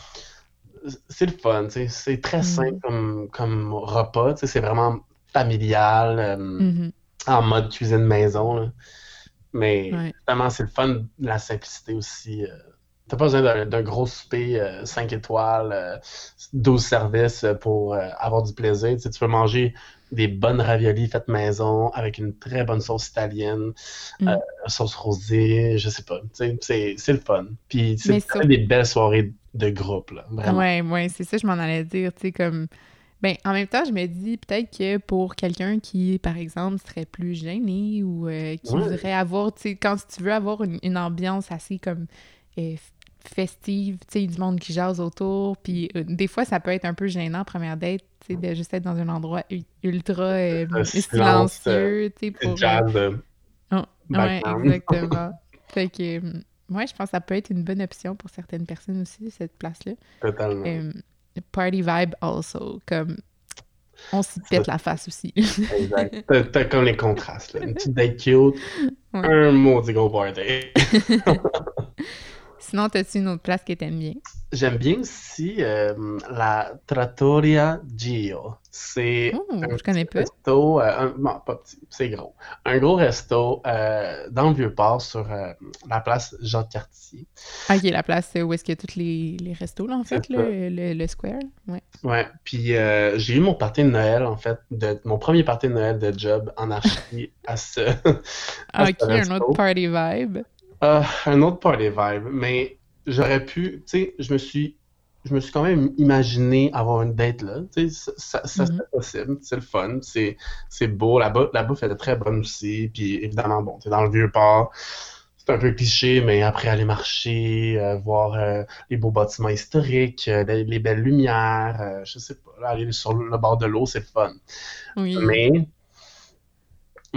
c'est le fun, c'est très Mhm. simple comme comme repas, tu sais, c'est vraiment familial euh, Mhm, en mode cuisine maison là. Mais ouais. Vraiment, c'est le fun, la simplicité aussi. euh. T'as pas besoin d'un gros souper 5 étoiles, euh, 12 services euh, pour euh, avoir du plaisir. Tu peux manger des bonnes raviolis faites maison avec une très bonne sauce italienne, Mm. euh, sauce rosée, je sais pas. C'est le fun. Puis c'est des belles soirées de groupe, là, vraiment. Ouais, ouais, c'est ça, je m'en allais dire, tu sais, comme... Ben, en même temps, je me dis peut-être que pour quelqu'un qui, par exemple, serait plus gêné ou euh, qui Ouais. voudrait avoir, tu sais, quand tu veux avoir une, une ambiance assez comme euh, festive, tu sais, du monde qui jase autour, puis euh, des fois, ça peut être un peu gênant, première date, tu sais, de juste être dans un endroit ultra Un silencieux, tu sais, pour... jazz Oh, ouais, exactement. fait que, ouais, je pense que ça peut être une bonne option pour certaines personnes aussi, cette place-là. Totalement. Party vibe also, comme on s'y pète la face aussi. Exact. T'as- T'as comme les contrastes, là. Une petite date cute, Ouais. un maudit gros party. Sinon, t'as-tu une autre place que t'aimes bien? J'aime bien aussi euh, la Trattoria Gio. C'est Oh, un je connais petit resto, euh, un- non, pas petit, c'est gros. Un gros resto euh, dans le Vieux-Port sur la place Jean-Cartier. Ok, la place où est-ce qu'il y a tous les, les restos, là, en fait, le, le square. Ouais. Ouais, puis j'ai eu mon party de Noël, en fait, de, mon premier party de Noël de job en archi à ce, à ce Ok, un autre party vibe. Ah, un autre party vibe, mais j'aurais pu, tu sais, je me suis, je me suis quand même imaginé avoir une date là, tu sais, ça, ça, ça Mhm. serait possible, c'est le fun, c'est, c'est beau, la, bouffe- la bouffe était très bonne aussi, puis évidemment, bon, t'es dans le vieux port, c'est un peu cliché, mais après aller marcher, euh, voir euh, les beaux bâtiments historiques, euh, les, les belles lumières, euh, je sais pas, là, aller sur le bord de l'eau, c'est le fun. Oui. Mais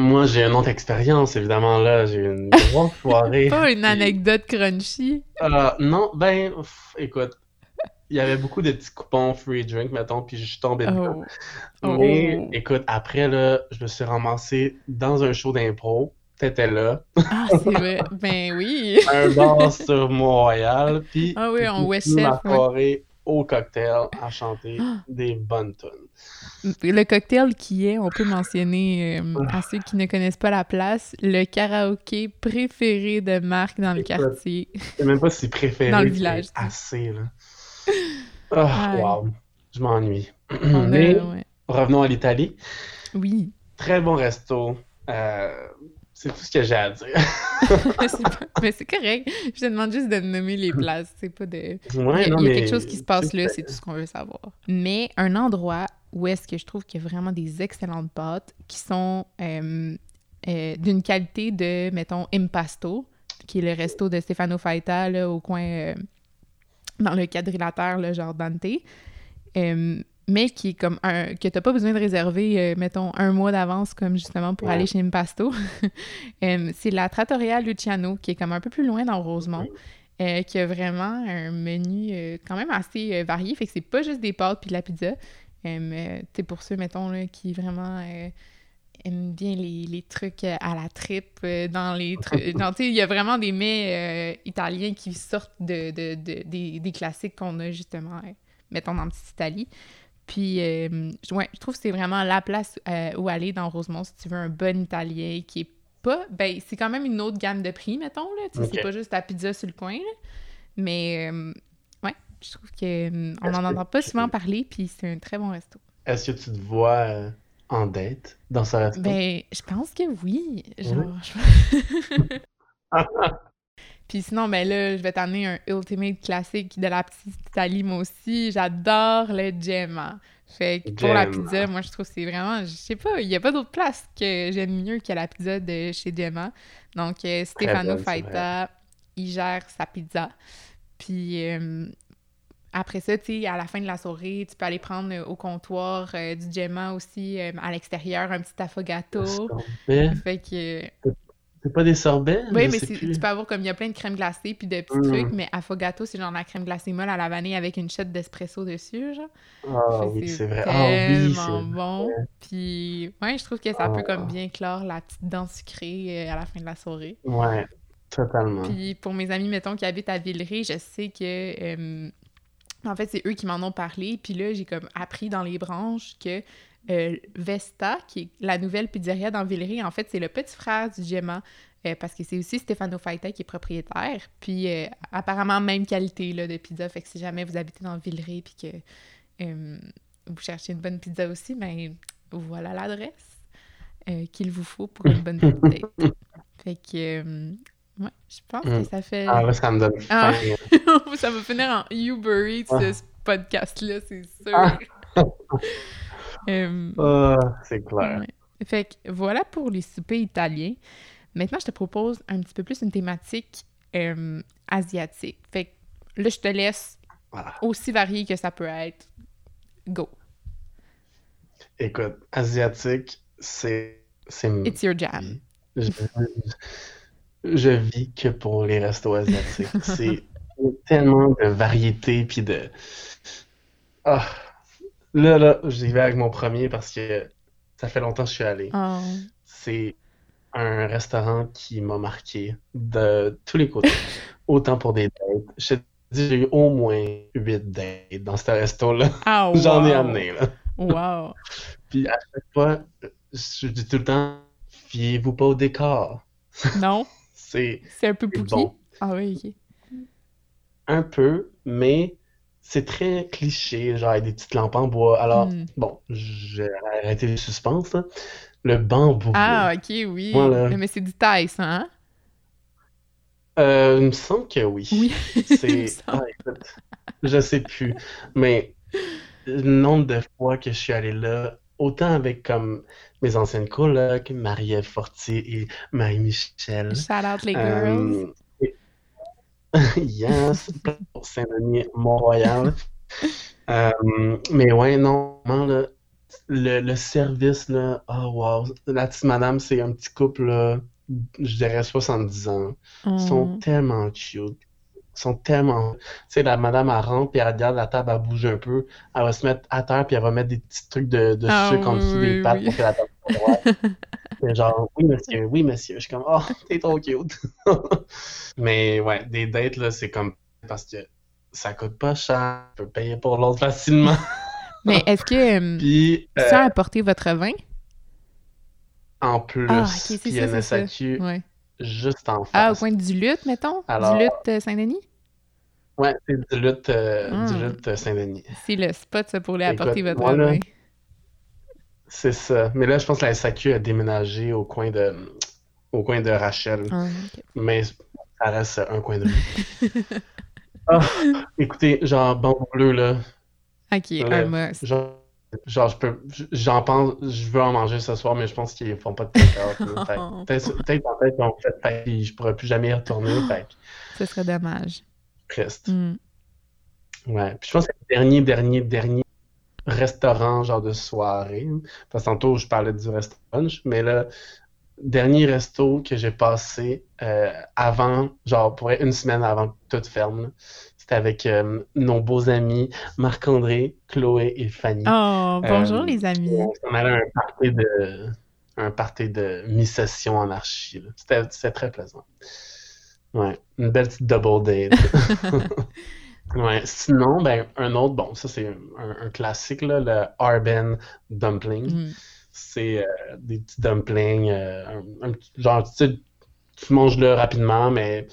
moi, j'ai une autre expérience, évidemment, là, j'ai une grosse soirée. Pas une anecdote crunchy. euh, non, ben, pff, écoute, il y avait beaucoup de petits coupons free drink, mettons, puis je suis tombé dedans. Oh. Mais, Oh. écoute, après, là, je me suis ramassé dans un show d'impro. T'étais là. Ah, c'est vrai. Ben oui. Un bar sur Mont-Royal, puis Ah oui, j'ai West ma ouais. soirée au cocktail à chanter des bonnes tunes. Le cocktail qui est, on peut mentionner euh, à ceux qui ne connaissent pas la place, le karaoké préféré de Marc dans le quartier. Je sais même pas si préféré. Dans le village. Assez, là. Ah, Ouais. wow. Je m'ennuie. A- Mais ouais. revenons à l'Italie. Oui. Très bon resto. Euh, c'est tout ce que j'ai à dire. Pas- Mais c'est correct. Je te demande juste de nommer les places. C'est pas de. Ouais, il y a, non, il y a mais quelque chose qui se passe là, c'est tout ce qu'on veut savoir. Mais un endroit où est-ce que je trouve qu'il y a vraiment des excellentes pâtes qui sont euh, euh, d'une qualité de, mettons, Impasto, qui est le resto de Stefano Faita là, au coin, euh, dans le quadrilatère, là, genre Dante. Mais qui est comme un que t'as pas besoin de réserver, mettons, un mois d'avance comme justement pour Ouais. aller chez Impasto. C'est la Trattoria Luciano, qui est comme un peu plus loin dans Rosemont, qui a vraiment un menu quand même assez varié. Fait que c'est pas juste des pâtes puis de la pizza. Euh, tu pour ceux, mettons, là, qui vraiment euh, aiment bien les, les trucs euh, à la tripe, euh, dans les trucs... il y a vraiment des mets euh, italiens qui sortent de, de- de- des, des classiques qu'on a, justement, mettons, dans Petite Italie. Puis, je- ouais, je trouve que c'est vraiment la place où aller dans Rosemont si tu veux un bon italien qui est pas. Ben, c'est quand même une autre gamme de prix, mettons, là. Tu sais, Ok. C'est pas juste la pizza sur le coin, là. Mais, je trouve que euh, on Est-ce n'en entend pas souvent parler, puis c'est un très bon resto. Est-ce que tu te vois euh, en date dans ce resto? Ben, je pense que oui. Genre, je- Puis sinon, ben là, je vais t'amener un ultimate classique de la petite Italie, moi aussi. J'adore le Gemma. Fait que pour la pizza, moi, je trouve que c'est vraiment... Je sais pas, il y a pas d'autre place que j'aime mieux que la pizza de chez Gemma. Donc, euh, Stefano Faita, il gère sa pizza. Puis... euh, après ça, tu sais, à la fin de la soirée, tu peux aller prendre euh, au comptoir euh, du Gemma aussi, euh, à l'extérieur, un petit affogato. Fait que... C'est pas des sorbets? Oui, mais tu peux avoir comme il y a plein de crème glacée puis de petits Mm. trucs, mais affogato, c'est genre la crème glacée molle à la vanille avec une shot d'espresso dessus, genre. Ah oui, c'est vrai. Ah oui, c'est bon. vrai. Puis, ouais, je trouve que ça peut Ah. comme bien clore la petite dent sucrée à la fin de la soirée. Ouais, totalement. Puis pour mes amis, mettons, qui habitent à Villeray, je sais que... euh, en fait, c'est eux qui m'en ont parlé. Puis là, j'ai comme appris dans les branches que euh, Vesta, qui est la nouvelle pizzeria dans Villeray, en fait, c'est le petit frère du Gemma. euh, parce que c'est aussi Stefano Faita qui est propriétaire. Puis euh, apparemment, même qualité là, de pizza. Fait que si jamais vous habitez dans Villeray puis que vous cherchez une bonne pizza aussi, ben voilà l'adresse qu'il vous faut pour une bonne date. Fait que, ouais, je pense que Mm. ça fait... Ah là, ça me donne Ah. ça va finir en Uber Eats, Ah. ce podcast-là, c'est sûr. Ah. Ah, c'est clair. ouais. Fait que voilà pour les soupers italiens. Maintenant, je te propose un petit peu plus une thématique euh, asiatique. Fait que là, je te laisse Voilà. aussi varié que ça peut être. Go. Écoute, asiatique, c'est. c'est It's your jam. Je- je vis que pour les restos asiatiques. C'est tellement de variété, puis de... Ah, là, là, j'y vais avec mon premier parce que ça fait longtemps que je suis allé. Oh. C'est un restaurant qui m'a marqué de tous les côtés. Autant pour des dates. Je te dis, j'ai eu au moins 8 dates dans ce resto-là. Ah, J'en ai amené, là. Wow. Puis à chaque fois, je dis tout le temps, fiez-vous pas au décor. Non, C'est un peu pouki. bon. Ah oui, ok. Un peu, mais c'est très cliché, genre avec des petites lampes en bois. Alors, Hmm. bon, j'ai arrêté le suspense, là. Le bambou. Ah, ok, oui. Voilà. Mais c'est du taille, ça, hein? Euh, il me semble que oui. Oui. C'est. Ah, écoute, je sais plus. Mais le nombre de fois que je suis allé là, autant avec comme mes anciennes colocs, Marie-Ève Fortier et Marie-Michel. Shout out les girls. Euh, et- yes, pour Saint-Denis, Mont-Royal. Euh, mais ouais, non, vraiment, là, le, le service, là, oh wow, la petite madame, c'est un petit couple, là, je dirais 70 ans. Ils sont Oh. tellement cute. Ils sont tellement. Tu sais, la madame, elle rentre, puis elle regarde la table, elle bouge un peu. Elle va se mettre à terre, puis elle va mettre des petits trucs de, de Ah sucre en dessous oui, des pattes oui. pour que la table soit genre, oui, monsieur, oui, monsieur. Je suis comme, oh, t'es trop cute. Mais ouais, des dates, là, c'est comme. Parce que ça coûte pas cher. Tu peux payer pour l'autre facilement. Mais est-ce que euh, Puis, euh, ça a apporté votre vin? en plus, Ah, ok, c'est il y a ça, une c'est ça. SAQ Ouais. juste en Ah, au face. coin du Lutte, mettons? Alors- Du Lutte euh, Saint-Denis? Ouais, c'est du lutte, euh, Hmm. Saint-Denis. C'est le spot, ça, pour aller apporter votre moi, là, vin. C'est ça. Mais là, je pense que la SAQ a déménagé au coin de, au coin de Rachel. Ah. Mais ça reste un coin de rue. Ah, écoutez, genre, bon bleu, là. Ok, Ouais. un. Genre, genre, je peux, j'en pense, je veux en manger ce soir, mais je pense qu'ils font pas de take-out. là. Peut-être, peut-être en fait, ils ont fait, je pourrais plus jamais y retourner. Fait Ce serait dommage. Triste. Hmm. Ouais. Puis je pense que le dernier, dernier, dernier restaurant, genre de soirée, parce que tantôt je parlais du lunch, mais le dernier resto que j'ai passé euh, avant, genre pour une semaine avant que tout ferme, c'était avec euh, nos beaux amis Marc-André, Chloé et Fanny. Oh, bonjour Euh, les amis. On allait à un party de, un party de mi-session en. C'était, c'était très plaisant. Ouais, une belle petite double date. Ouais, sinon, ben, un autre, bon, ça c'est un, un classique, là, le Arben Dumpling. Hmm. C'est euh, des petits dumplings, euh, un, genre, tu sais, tu manges le rapidement, mais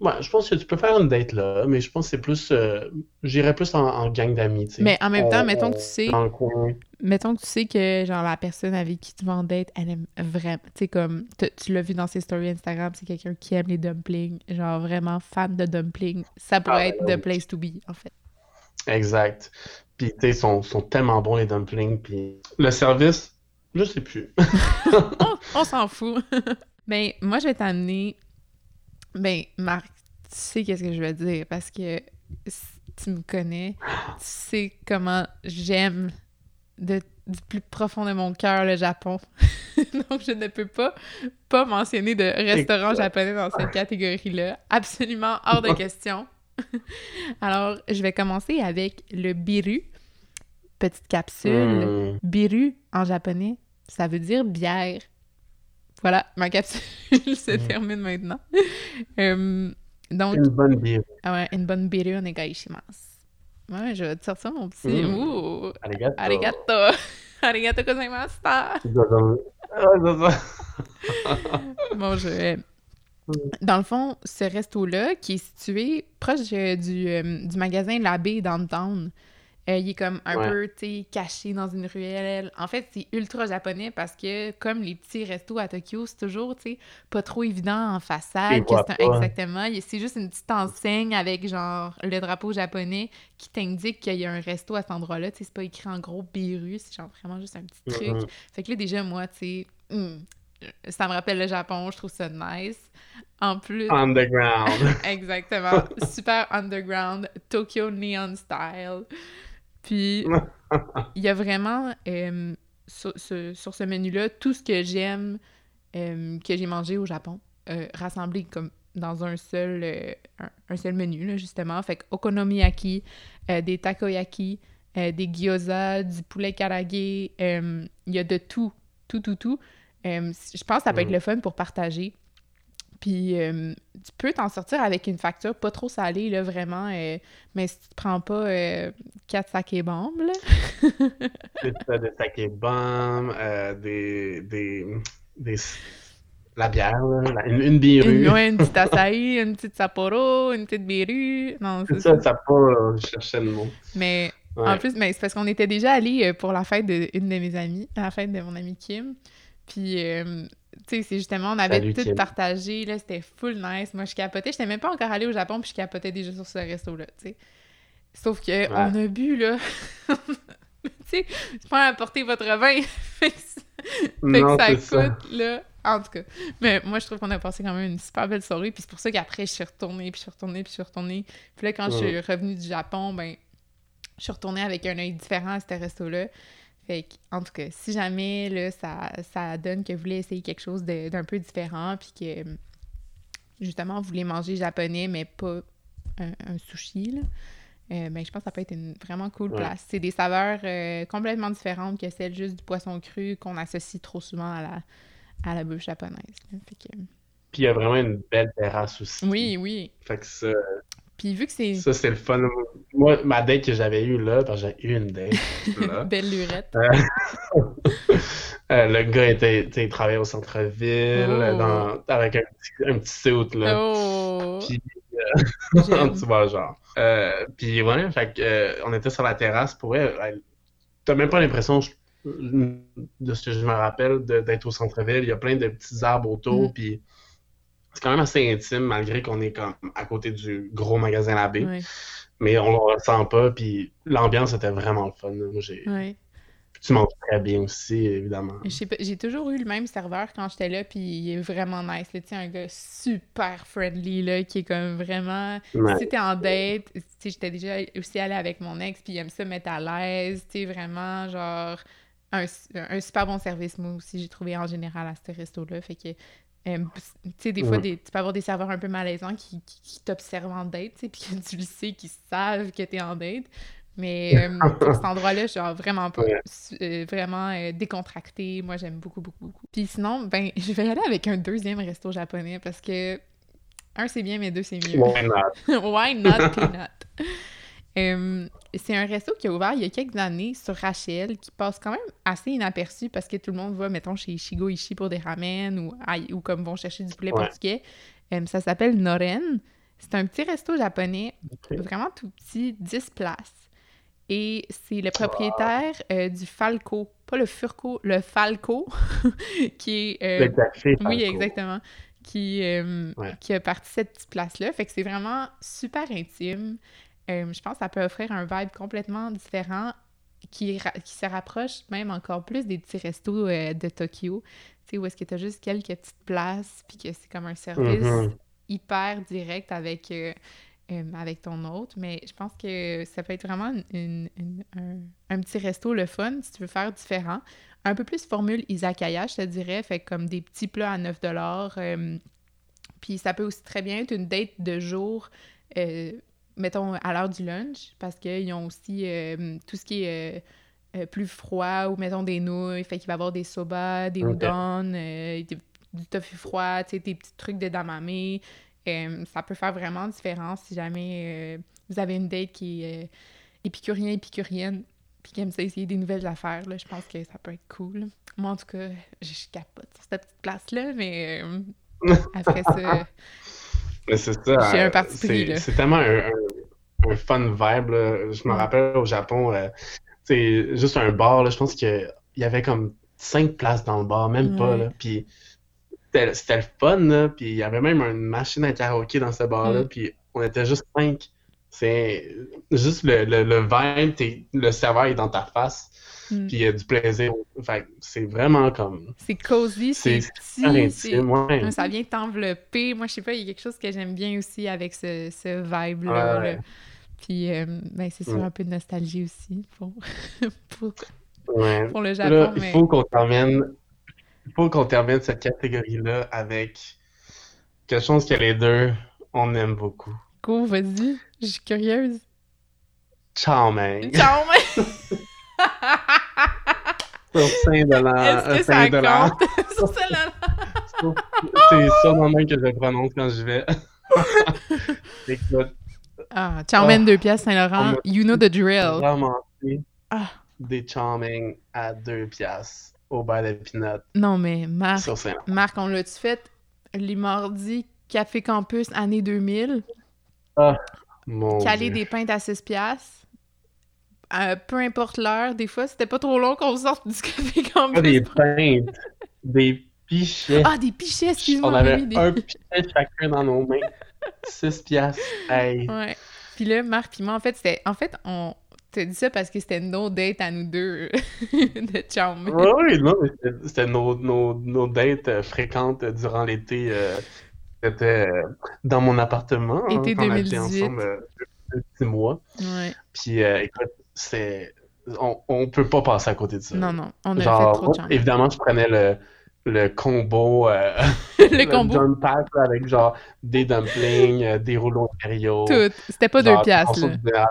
ouais, je pense que tu peux faire une date là, mais je pense que c'est plus, euh, j'irais plus en, en gang d'amis, tu sais. Mais en même temps, On- mettons que tu sais- Dans le coin. Mettons que tu sais que genre la personne avec qui tu vas en date, elle aime vraiment, tu sais comme tu l'as vu dans ses stories Instagram, c'est quelqu'un qui aime les dumplings, genre vraiment fan de dumplings. Ça pourrait Ah, être oui. the place to be en fait. Exact. Puis, tu sais, sont, sont tellement bons les dumplings, puis le service, je sais plus. on on s'en fout. ben moi je vais t'amener ben Marc, tu sais qu'est-ce que je veux dire parce que si tu me connais, tu sais comment j'aime de du plus profond de mon cœur le Japon. Donc je ne peux pas pas mentionner de restaurant japonais dans cette catégorie-là, absolument hors de question. Alors, je vais commencer avec le biru, petite capsule. Hmm. Biru, en japonais, ça veut dire bière. Voilà, ma capsule se Mm. termine maintenant. Euh, donc, Une bonne bière. ah ouais, une bonne biru onegaishimasu. Ouais, je vais te sortir mon petit... Mm. Ouh! Arigato. Arigato! Arigato ça. Bon, je... Dans le fond, ce resto-là, qui est situé proche euh, du, euh, du magasin L'Abbé Downtown, euh, il est comme un Ouais. peu, tu sais, caché dans une ruelle. En fait, c'est ultra japonais parce que, comme les petits restos à Tokyo, c'est toujours, tu sais, pas trop évident en façade. Que un-. Exactement. C'est juste une petite enseigne avec, genre, le drapeau japonais qui t'indique qu'il y a un resto à cet endroit-là. Tu sais, c'est pas écrit en gros Biru, c'est genre vraiment juste un petit truc. Fait que là, déjà, moi, tu sais, hmm, ça me rappelle le Japon, je trouve ça nice. En plus, Underground. exactement, super underground, Tokyo Neon style. Puis, il y a vraiment, euh, sur, sur- sur ce menu-là, tout ce que j'aime, euh, que j'ai mangé au Japon. euh, rassemblés comme dans un seul, un, un seul menu, là, justement. Fait que okonomiyaki, des takoyaki, des gyoza, du poulet karage, euh, il y a de tout, tout, tout, tout. Je pense que ça peut être Mhm. le fun pour partager. Puis euh, tu peux t'en sortir avec une facture pas trop salée, là, vraiment. euh, mais si tu prends pas euh, 4 sacs et bombes, là. Des, des saké bombes, euh, des, des, des, la bière, là, la- une, une biru. Une, ouais, une petite açaï, une petite Sapporo, une petite Beru. Non, c'est ça. Euh, je cherchais le mot. Mais Ouais. en plus, mais c'est parce qu'on était déjà allés euh, pour la fête d'une de, mes amies, la fête de mon amie Kim. Puis, euh, tu sais, c'est justement, on avait Salut, tout Kim. partagé, là, c'était full nice. Moi, je capotais. J'étais même pas encore allée au Japon, puis je capotais déjà sur ce resto-là, tu sais. Sauf que on a bu, là. tu sais, c'est pas apporter votre vin. fait que, fait Non, que ça coûte, ça. là. En tout cas. Mais moi, je trouve qu'on a passé quand même une super belle soirée. Puis c'est pour ça qu'après, je suis retournée, puis je suis retournée, puis je suis retournée. Puis là, quand je suis revenue du Japon, ben, je suis retournée avec un œil différent à ce resto-là. Fait que, en tout cas, si jamais là, ça, ça donne que vous voulez essayer quelque chose d'un peu différent, puis que justement vous voulez manger japonais, mais pas un, un sushi, là, euh, ben, je pense que ça peut être une vraiment cool Ouais. place. C'est des saveurs euh, complètement différentes que celles juste du poisson cru qu'on associe trop souvent à la, à la bouffe japonaise. là. Fait que, Puis il y a vraiment une belle terrasse aussi. oui, oui. Fait que ça, Puis vu que c'est ça c'est le fun. Moi, ma date que j'avais eue là, parce que j'ai eu une date là. belle lurette. Euh, le gars était, il travaillait au centre-ville, Oh. dans, avec un petit, un petit suit, là. Oh! Puis, J'aime. tu vois, genre. Euh, puis voilà, fait euh, on était sur la terrasse pour elle. T'as même pas l'impression, de ce que je me rappelle, d'être au centre-ville. Il y a plein de petits arbres autour, Mm. puis c'est quand même assez intime, malgré qu'on est comme à côté du gros magasin. Ouais, Mais on le ressent pas, puis l'ambiance était vraiment fun. Moi, j'ai... ouais. Tu manges très bien aussi, évidemment. J'ai toujours eu le même serveur quand j'étais là, puis il est vraiment nice. là. Un gars super friendly, là, qui est comme vraiment... Ouais. Si t'es en date, j'étais déjà aussi allée avec mon ex, puis il aime ça me mettre à l'aise, tu vraiment, genre, un, un super bon service, moi aussi, j'ai trouvé en général à ce resto-là, fait que, euh, tu sais, des fois, des, tu peux avoir des serveurs un peu malaisants qui, qui, qui t'observent en date, puis que tu le sais, qu'ils savent que t'es en date, mais euh, pour cet endroit-là, genre, vraiment pas, euh, vraiment euh, décontracté, moi, j'aime beaucoup, beaucoup, beaucoup. Puis sinon, ben, je vais y aller avec un deuxième resto japonais, parce que, un, c'est bien, mais deux, c'est mieux. Why not? Why not peanut? Euh, c'est un resto qui a ouvert il y a quelques années sur Rachel, qui passe quand même assez inaperçu parce que tout le monde va, mettons, chez Ishigo Ishi pour des ramen ou, ou comme vont chercher du poulet Ouais. portugais. Euh, ça s'appelle Noren. C'est un petit resto japonais, vraiment tout petit, 10 places. Et c'est le propriétaire euh, du Falco, pas le Furco, le Falco, qui est... euh, Le café. oui, exactement. Qui, Ouais. qui a parti cette petite place-là. Fait que c'est vraiment super intime. Euh, je pense que ça peut offrir un vibe complètement différent qui, qui se rapproche même encore plus des petits restos euh, de Tokyo. Tu sais, où est-ce que tu as juste quelques petites places, puis que c'est comme un service Mhm. hyper direct avec, euh, avec ton hôte. Mais je pense que ça peut être vraiment une- une- un, un petit resto le fun si tu veux faire différent. Un peu plus formule izakaya, je te dirais, fait comme des petits plats à 9 euh, Puis ça peut aussi très bien être une date de jour, euh, mettons à l'heure du lunch, parce qu'ils ont aussi euh, tout ce qui est euh, euh, plus froid, ou mettons des nouilles, fait qu'il va y avoir des soba, des Ok. udon, euh, du tofu froid, tu sais, des petits trucs de damame. Euh, ça peut faire vraiment différence si jamais vous avez une date qui est épicurien, épicurienne, puis qui aime ça essayer des nouvelles affaires, là, je pense que ça peut être cool. Moi, en tout cas, je, je capote sur cette petite place-là, mais après ça, Mais c'est ça. J'ai un euh, parti pris, c'est- tellement un, un- un fun vibe. là. Je me rappelle au Japon, euh, c'est juste un bar. Là, je pense qu'il y avait comme cinq places dans le bar, même pas. Là. Puis c'était le fun. Là. Puis il y avait même une machine à karaoké dans ce bar-là. Mm. Puis on était juste cinq. C'est juste le, le, le vibe, le serveur est dans ta face. Mm. Puis il y a du plaisir. Fait c'est vraiment comme. c'est cozy, c'est petit. Ouais. ça vient t'envelopper. Moi, je sais pas, il y a quelque chose que j'aime bien aussi avec ce, ce vibe-là. Ouais. là. Puis, euh, ben, c'est sûr, Mm. un peu de nostalgie aussi pour, pour, Ouais. pour le Là, Japon, il mais... faut qu'on termine, il faut qu'on termine cette catégorie-là avec quelque chose que les deux, on aime beaucoup. Go, vas-y. Je suis curieuse. Ciao, man. Ciao, mais... Sur Saint-Dolan. Est-ce que euh, ça compte? Sur celle-là. C'est ça le même que je prononce quand je vais. Écoute, Ah, man, deux pièces Saint-Laurent. You know the drill. Ah. des charming à deux piastres au bar de peanut Non, mais Marc, Marc, on l'a-tu fait les mardis Café Campus année 2000? Mon Caler des pintes à 6 piastres. Euh, peu importe l'heure, des fois, c'était pas trop long qu'on sorte du Café Pas Campus. des pintes, des pichets. Ah, des pichets, excuse-moi. On avait oui, des- un pichet chacun dans nos mains. 6 piastres. Hey. Ouais. Puis là, Marc puis moi, en fait, c'était... En fait, on t'a dit ça parce que c'était nos dates à nous deux de charme. Oui, oui, non, mais c'était- nos, nos, nos dates euh, fréquentes euh, durant l'été. euh, C'était euh, dans mon appartement. hein, Été habitait 2018. ensemble euh, mois. Ouais. Puis, euh, écoute, c'est... On, on peut pas passer à côté de ça. Non, non, on a Genre, fait trop de charme. évidemment, je prenais le, le combo, euh, Le combo, John Pack, avec genre des dumplings, euh, des rouleaux impériaux. tout. C'était pas genre, deux piastres, là.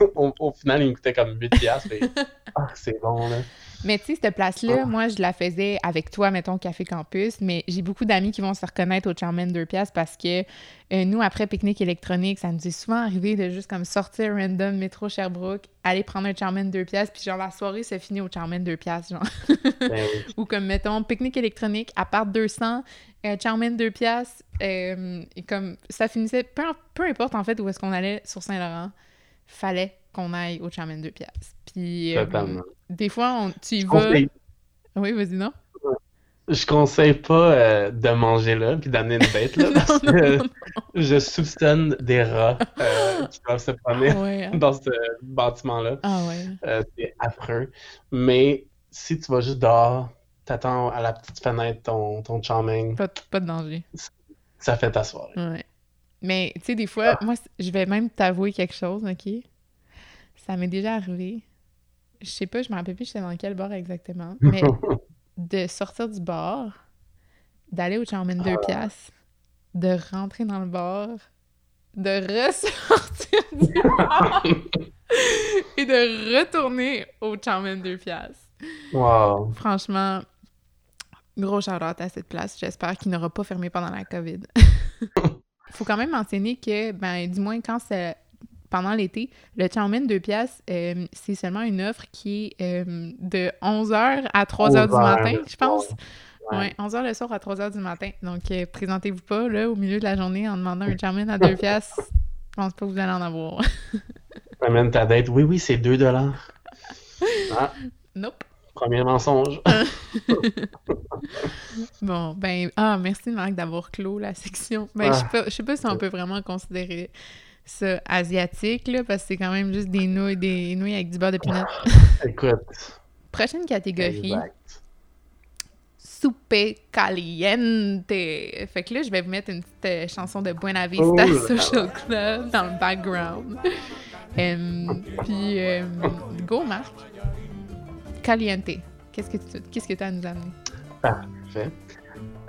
au final, il me coûtait comme 8 piastres. mais- Ah, c'est bon, là. Mais tu sais, cette place-là, Ah. moi, je la faisais avec toi, mettons, Café Campus, mais j'ai beaucoup d'amis qui vont se reconnaître au Charmin 2 piastres parce que euh, nous, après pique-nique électronique, ça nous est souvent arrivé de juste comme sortir random métro Sherbrooke, aller prendre un Charmin 2 piastres, puis genre la soirée se finit au Charmin 2 piastres, genre. Ben oui. Ou comme, mettons, pique-nique électronique, à part 200, euh, Charmin 2 piastres, euh, et comme ça finissait, peu, peu importe en fait où est-ce qu'on allait sur Saint-Laurent, fallait qu'on aille au Charmin 2 piastres. Puis euh, Totalement. Des fois, on, tu y Je vas... conseille, Oui, vas-y, non? je conseille pas euh, de manger là puis d'amener une bête là parce Non, que non, je soupçonne des rats euh, qui doivent se promener Ah ouais. hein. dans ce bâtiment-là. Ah ouais. Euh, c'est affreux. Mais si tu vas juste dehors, t'attends à la petite fenêtre ton, ton charming, Pas, de- pas de danger. ça fait ta soirée. Ouais. Mais, tu sais, des fois, moi, c- je vais même t'avouer quelque chose, OK? Ça m'est déjà arrivé. Je sais pas, je me rappelle plus j'étais dans quel bar exactement, mais de sortir du bar, d'aller au Charmin 2 piastres, de rentrer dans le bar, de ressortir du bar et de retourner au Charmin 2 piastres. Wow. Franchement, gros shout à cette place. J'espère qu'il n'aura pas fermé pendant la COVID. Il faut quand même mentionner que, ben, du moins quand c'est pendant l'été, le Chowmin 2 piastres, euh, c'est seulement une offre qui est euh, de 11h à 3h du 11 matin, je pense. Ouais. Ouais, 11h le soir à 3h du matin. Donc, euh, présentez-vous pas là, au milieu de la journée en demandant un Chowmin à 2 piastres. Je pense pas que vous allez en avoir. Amène ta date. Oui, oui, c'est 2 dollars. Ah, nope. premier mensonge. Bon, ben, ah, merci Marc d'avoir clos la section. Ben, je sais Ah. pas, je sais pas si on peut vraiment considérer ça asiatique, là, parce que c'est quand même juste des nouilles, des nouilles avec du beurre de pinot. Écoute. Prochaine catégorie, Exact. soupe caliente. Fait que là, je vais vous mettre une petite euh, chanson de Buena Vista Oh. Social Club dans le background. Puis, go Marc. Caliente. Qu'est-ce que tu qu'est-ce que as à nous amener? Parfait.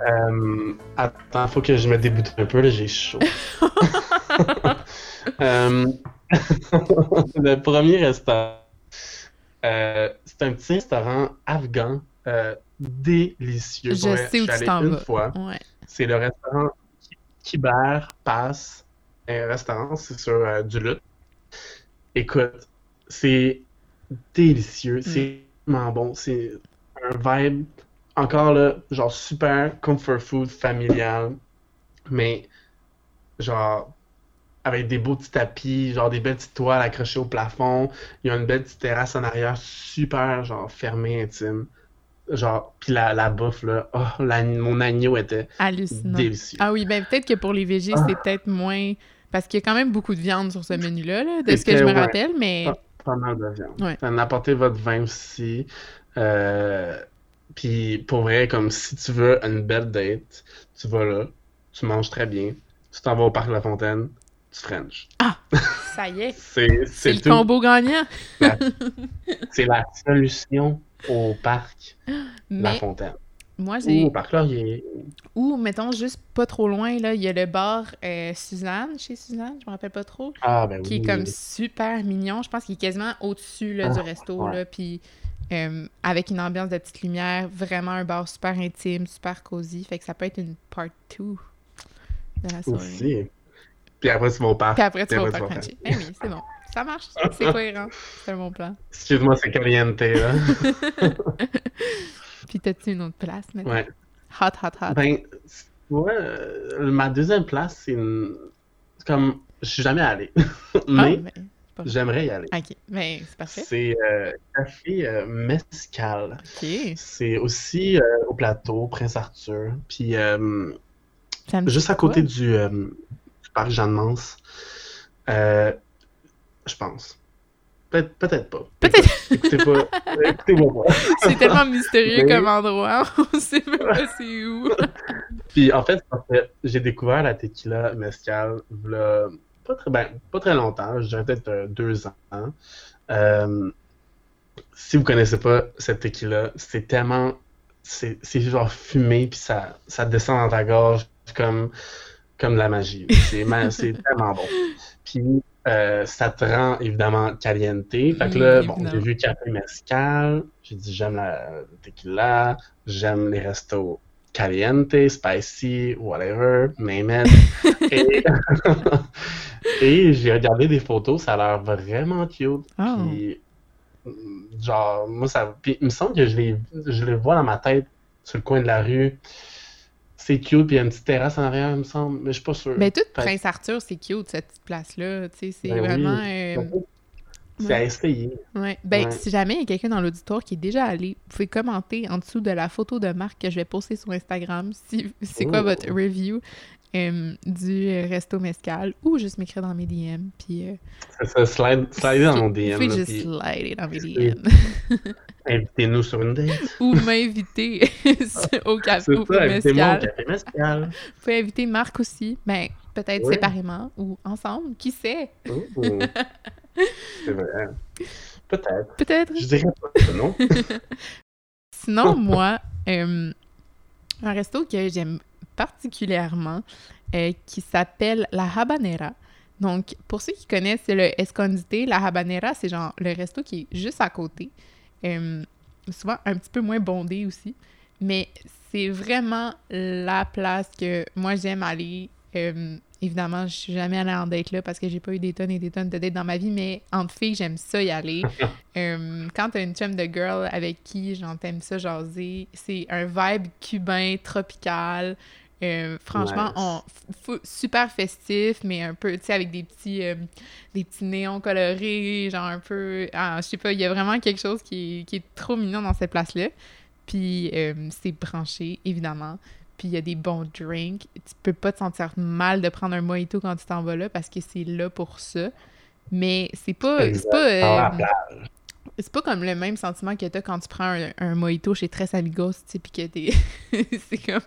Euh, attends, faut que je me déboute un peu, là, j'ai chaud. Euh, le premier restaurant, euh, c'est un petit restaurant afghan délicieux. Je sais où suis tu allé t'en une vas. fois. Ouais. C'est le restaurant Ki- Kiber Pass. Un restaurant, c'est sur du lutte. Écoute, c'est délicieux. C'est vraiment bon. C'est un vibe, encore là, genre super comfort food familial. Mais, genre, avec des beaux petits tapis, genre des belles petites toiles accrochées au plafond. Il y a une belle petite terrasse en arrière, super, genre, fermée, intime. Genre, puis la, la bouffe, là, oh, la- mon agneau était Hallucinant. délicieux. Ah oui, ben peut-être que pour les végés, Ah. c'est peut-être moins. Parce qu'il y a quand même beaucoup de viande sur ce menu-là, là, de ce que je me ouais. rappelle, mais. Pas mal de viande. Ouais. Apportez votre vin aussi. Euh, Puis pour vrai, comme si tu veux une belle date, tu vas là, tu manges très bien, tu t'en vas au parc La Fontaine, tu French. Ça y est, C'est le tout. combo gagnant. C'est la solution au parc La Fontaine. moi, j'ai... Ou au Parc Laurier. Ou, mettons, juste pas trop loin, là, il y a le bar euh, Suzanne, chez Suzanne, je me rappelle pas trop, Ah, ben oui. qui est comme super mignon. Je pense qu'il est quasiment au-dessus là, du Ah, resto, ouais. là, puis euh, avec une ambiance de petite lumière, vraiment un bar super intime, super cosy. Fait que ça peut être une part 2 de la soirée. Aussi. Puis après, tu vas au parc. Puis après, tu vas au parc. Eh oui, c'est bon. Ça marche, c'est cohérent. C'est un bon plan. Excuse-moi, c'est caliente, là. Puis t'as-tu une autre place maintenant? ouais. Hot, hot, hot. Ben, ouais, euh, ma deuxième place, c'est une... comme... Je suis jamais allé. Ah, Mais ben, pas j'aimerais y aller. Ok, ben c'est parfait. C'est euh, Café euh, Mescal. Ok. C'est aussi euh, au plateau, Prince Arthur. Puis euh, juste à côté du, du parc Jeanne-Mance. Je pense. Peut- Peut-être pas. Peut-être. Écoutez pas. Écoutez-moi pas. C'est tellement mystérieux Mais- comme endroit, on sait même pas c'est où. Puis en fait, j'ai découvert la tequila mezcal v'là pas très, ben, pas très longtemps, je dirais peut-être euh, deux ans. Euh, si vous connaissez pas cette tequila, c'est tellement. C'est genre fumé, puis ça, ça descend dans ta gorge comme, comme de la magie. C'est tellement bon. Puis euh, ça te rend évidemment caliente. Fait que là, bon, j'ai vu café mezcal, j'ai dit j'aime la tequila, j'aime les restos caliente, spicy, whatever, name it. Et, et j'ai regardé des photos, ça a l'air vraiment cute. Oh. Puis, genre, moi, ça. Puis, il me semble que je les, je les vois dans ma tête sur le coin de la rue. C'est cute, puis il y a une petite terrasse en arrière, il me semble, mais je suis pas sûr. Ben, tout Prince Arthur, c'est cute, cette petite place-là. Tu sais, c'est Ben oui. vraiment. euh, C'est à essayer. ouais. Ben, Ouais. si jamais il y a quelqu'un dans l'auditoire qui est déjà allé, vous pouvez commenter en dessous de la photo de Marc que je vais poster sur Instagram. Si, c'est quoi Oh. votre review euh, du resto mescal ou juste m'écrire dans mes DM. Puis. euh, ça, slide, slide dans mon Vous DM. pouvez là, juste puis slider dans mes DM. Invitez-nous sur une date. ou m'inviter au café C'est au ça, invitez-moi au mescal. café mescal. Vous pouvez inviter Marc aussi. Ben, peut-être séparément ou ensemble. Qui sait? C'est vrai. Peut-être. Peut-être. Je dirais pas non? Sinon, moi, euh, un resto que j'aime particulièrement euh, qui s'appelle La Habanera. Donc, pour ceux qui connaissent c'est le Escondite, La Habanera, c'est genre le resto qui est juste à côté. Euh, souvent un petit peu moins bondé aussi. Mais c'est vraiment la place que moi j'aime aller. Euh, évidemment, je suis jamais allée en date là parce que j'ai pas eu des tonnes et des tonnes de dates dans ma vie, mais entre filles, j'aime ça y aller. Euh, quand t'as une chum de girl avec qui j'en t'aime ça jaser, c'est un vibe cubain, tropical. Euh, franchement, Nice. on, super festif, mais un peu, tu sais, avec des petits, euh, des petits néons colorés, genre un peu... Ah, je sais pas, il y a vraiment quelque chose qui est, qui est trop mignon dans cette place-là. Puis euh, c'est branché, évidemment. Puis il y a des bons drinks. Tu peux pas te sentir mal de prendre un mojito quand tu t'en vas là parce que c'est là pour ça. Mais c'est pas, c'est pas, euh, c'est pas comme le même sentiment que t'as quand tu prends un, un mojito chez Tres Amigos, tu sais, pis que t'es... c'est comme...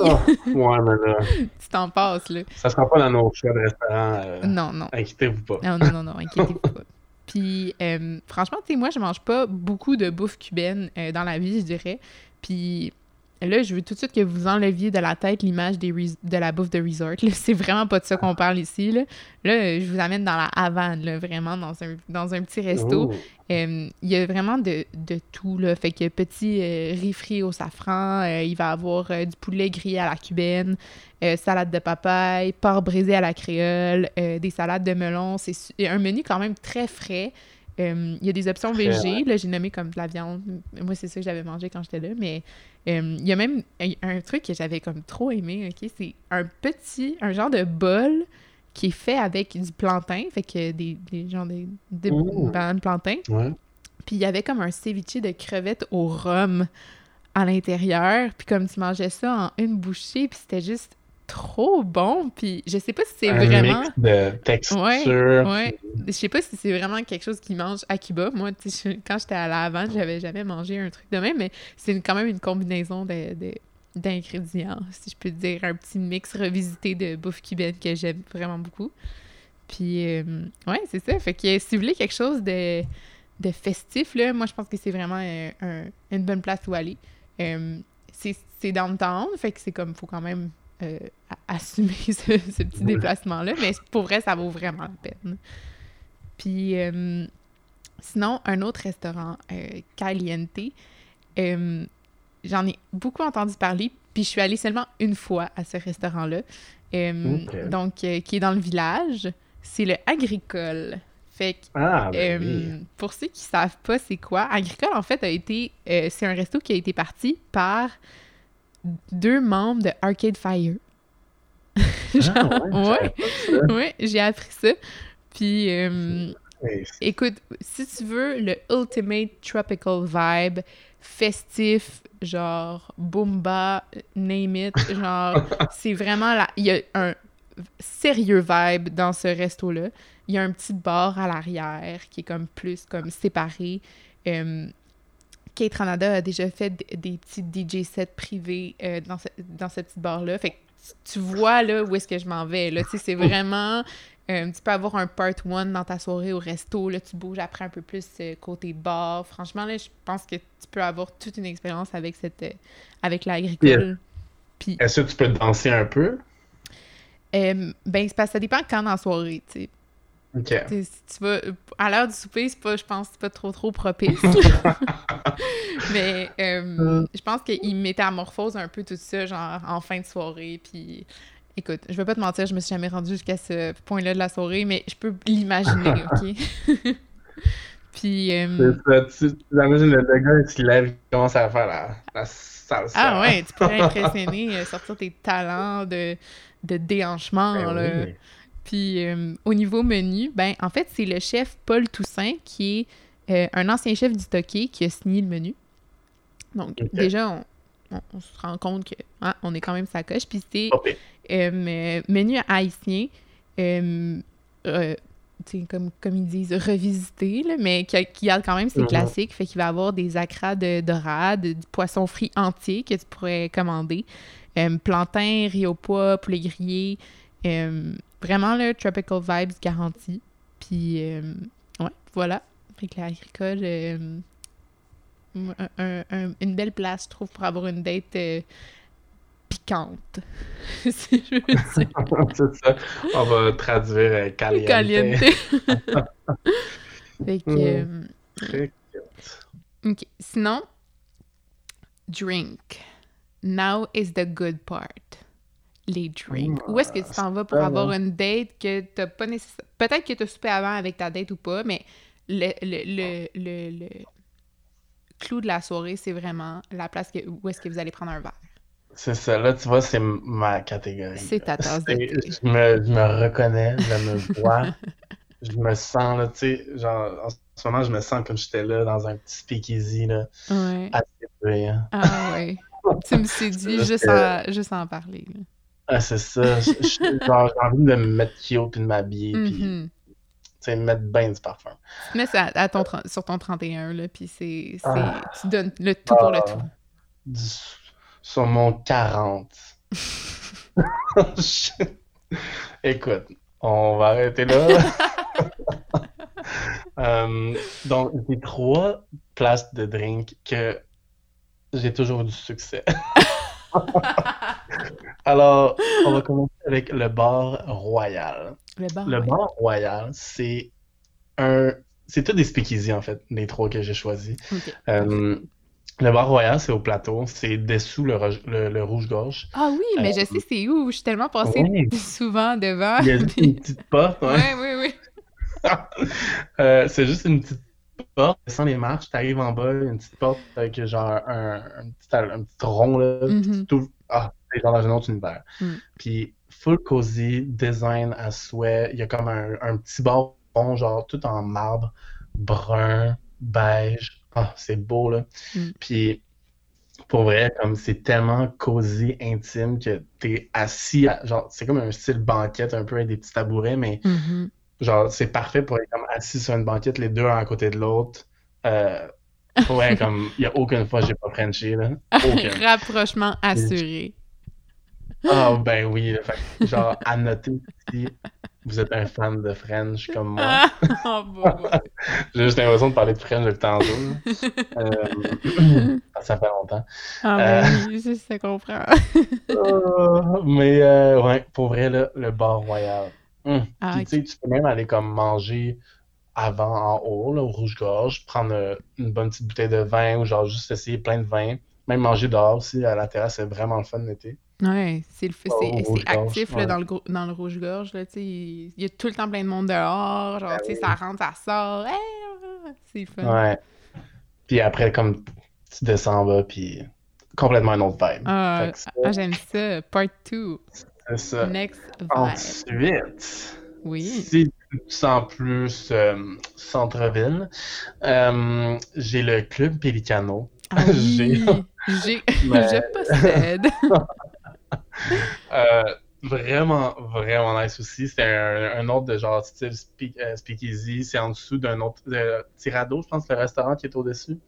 Oh, ouais, mais là, Tu t'en passes, là. ça sera pas dans nos choix de restaurant. euh, Non, non. Inquiétez-vous pas. Non, non, non, non, inquiétez-vous pas. Puis, euh, franchement, tu sais, moi, je mange pas beaucoup de bouffe cubaine euh, dans la vie, je dirais. Puis là, je veux tout de suite que vous enleviez de la tête l'image des de la bouffe de resort. C'est vraiment pas de ça qu'on parle ici. Là, là je vous amène dans la Havane, là, vraiment, dans un, dans un petit resto. Oh. Euh, il y a vraiment de, de tout, là. Fait que petit euh, riz frit au safran, euh, il va avoir euh, du poulet grillé à la cubaine, euh, salade de papaye, porc brisé à la créole, des salades de melon. C'est un menu quand même très frais. Il y a des options végé, là, j'ai nommé comme de la viande. Moi, c'est ça que j'avais mangé quand j'étais là, mais euh, il y a même un, truc que j'avais comme trop aimé, OK? C'est un petit, un genre de bol qui est fait avec du plantain, fait que des, des genre des, bananes plantain. Ouais. Puis il y avait comme un ceviche de crevettes au rhum à l'intérieur. Puis comme tu mangeais ça en une bouchée, puis c'était juste trop bon. Puis je sais pas si c'est vraiment... mix de texture. Ouais, je sais pas si c'est vraiment quelque chose qu'ils mangent à Cuba. Moi, je- quand j'étais à la Havane, j'avais jamais mangé un truc de même, mais c'est quand même une combinaison de, de- d'ingrédients, si je peux dire, un petit mix revisité de bouffe cubaine que j'aime vraiment beaucoup. Puis, euh, ouais, c'est ça. Fait que si vous voulez quelque chose de, de festif, là, moi, je pense que c'est vraiment un- une bonne place où aller. Euh, c'est c'est downtown, fait que c'est comme, faut quand même euh, assumer ce, ce petit déplacement-là, mais pour vrai, ça vaut vraiment la peine. Puis, euh, sinon, un autre restaurant, euh, Caliente, euh, j'en ai beaucoup entendu parler, puis je suis allée seulement une fois à ce restaurant-là, donc, qui est dans le village. C'est le Agricole. Fait que Ah, ben euh, oui. pour ceux qui savent pas c'est quoi, Agricole, en fait, a été. euh, c'est un resto qui a été parti par deux membres de Arcade Fire. Genre, Ah, ouais, savais ouais, ouais, j'ai appris ça. Puis, euh, écoute, si tu veux le ultimate tropical vibe, festif, genre boomba, name it, genre, c'est vraiment là. Il y a un sérieux vibe dans ce resto-là. Il y a un petit bar à l'arrière qui est comme plus comme séparé. Euh, Kate Ranada a déjà fait des petits DJ sets privés euh, dans, ce, dans ce petit bar-là. Fait que tu- vois là où est-ce que je m'en vais. Là. Tu sais, c'est vraiment... euh, tu peux avoir un part one dans ta soirée au resto. Là, tu bouges après un peu plus euh, côté bar. Franchement, là, je pense que tu peux avoir toute une expérience avec cette euh, avec l'agricole. Puis, Est-ce que tu peux danser un peu? ben, c'est parce que ça dépend quand dans la soirée. T'sais, si tu vas à l'heure du souper, c'est pas, je pense, c'est pas trop trop propice. Mais euh, je pense qu'il métamorphose un peu tout ça, genre en fin de soirée. Puis, écoute, je vais pas te mentir, je me suis jamais rendue jusqu'à ce point-là de la soirée, mais je peux l'imaginer, ok? Puis, euh, ça, tu, tu imagines le, gars, il se lève, il commence à faire la, la salsa. ah ouais, tu pourrais impressionner, euh, sortir tes talents de, de déhanchement, Ben là. oui. Puis euh, au niveau menu, ben en fait, c'est le chef Paul Toussaint qui est euh, un ancien chef du Toqué qui a signé le menu. Donc déjà, on, on- on se rend compte que hein, on est quand même sa coche. Puis c'est Ok. euh, menu haïtien, comme, comme ils disent, revisité, là, mais qui, a- qui garde quand même ses Mhm. classiques. Fait qu'il va avoir des acras de dorade, du poisson frit entier que tu pourrais commander, plantain, riz au pois, poulet grillé. Vraiment, le tropical vibes garanti. Puis, euh, ouais, voilà. Fait que l'agricole, euh, un- un- un- une belle place, je trouve, pour avoir une date euh, piquante. si je veux dire. c'est ça. On va traduire caliente. Caliente. fait que, Mm. Très ok. Sinon, drink. Now is the good part. Les drinks. Où est-ce que tu t'en vas pour avoir une date que t'as pas nécessairement... Peut-être que t'as soupé avant avec ta date ou pas, mais le, le, le, le, le clou de la soirée, c'est vraiment la place que, où est-ce que vous allez prendre un verre. C'est ça, là, tu vois, c'est ma catégorie. C'est ta tasse de C'est- thé. Je me, je me reconnais, je me vois, je me sens, là, tu sais, genre, en ce moment, je me sens comme j'étais là, dans un petit speakeasy, là, Ouais. à Sydney, hein. Ah ouais. tu me séduis Parce juste, que- juste en parler. là. Ah, c'est ça, j'ai envie de me mettre cute puis de m'habiller, puis, Mhm. tu sais, mettre bien du parfum. Mets ça à ton, sur ton 31, là, puis c'est, c'est- Ah. tu donnes le tout pour le Ah. tout. Du- sur mon 40. Je- Écoute, on va arrêter là. Euh, donc, j'ai trois places de drink que j'ai toujours du succès. Alors, on va commencer avec le bar royal. Le bar, Le ouais. bar royal, c'est un... C'est tout des speakeasy, en fait, les trois que j'ai choisis. Euh, le bar royal, c'est au plateau. C'est dessous le, le- le rouge-gorge. Ah oui, mais je Euh, sais c'est où? Je suis tellement passée oui. souvent devant. Il y a juste une petite porte. ouais. Ouais, oui, oui. Euh, c'est juste une petite porte. Sans les marches, t'arrives en bas, une petite porte avec genre un, un petit, un petit rond là. Mhm. tu t'ouvres- Ah, c'est genre dans un autre univers. Mm. Puis full cozy, design à souhait. Il y a comme un, un petit bar rond, genre tout en marbre, brun, beige. Ah, c'est beau là. Mm. Puis pour vrai, comme c'est tellement cosy, intime que t'es assis, à- genre c'est comme un style banquette un peu avec des petits tabourets, mais Mhm. Genre, c'est parfait pour être comme assis sur une banquette, les deux un à côté de l'autre. Euh, ouais, comme, il n'y a aucune fois que j'ai pas Frenché, là. Rapprochement assuré. Ah, ben oui, là, fait genre, à noter ici, vous êtes un fan de French comme moi. Ah, oh. J'ai juste l'impression de parler de French depuis tantôt. Euh, ça fait longtemps. Ah, Euh. ben oui, je ça comprend. Euh, mais euh, ouais, pour vrai, là, le bar royal. Hum. Ah, Puis, tu sais, tu peux même aller comme manger avant en haut, là, au rouge-gorge, prendre euh, une bonne petite bouteille de vin ou genre juste essayer plein de vin. Même manger dehors aussi à la terrasse, c'est vraiment le fun l'été. Ouais, c'est le f- Oh, c'est- c'est rouge-gorge, actif là, ouais. dans le dans le rouge-gorge là, tu sais, il y a tout le temps plein de monde dehors, genre tu sais oui. ça rentre, ça sort. Hey, ah, c'est fun. Ouais. Puis après, comme tu descends en bas, puis complètement un autre vibe. Ah, ah, j'aime ça. Part 2. C'est ça. Next. Ensuite, Oui. si tu te sens plus euh, centre-ville, euh, j'ai le club Pelicano. Ah J'ai- oui, j'ai Mais- je possède. Euh, vraiment, vraiment nice aussi. C'est un, un autre de genre style speak, euh, speakeasy. C'est en dessous d'un autre de Tirado, je pense, le restaurant qui est au-dessus.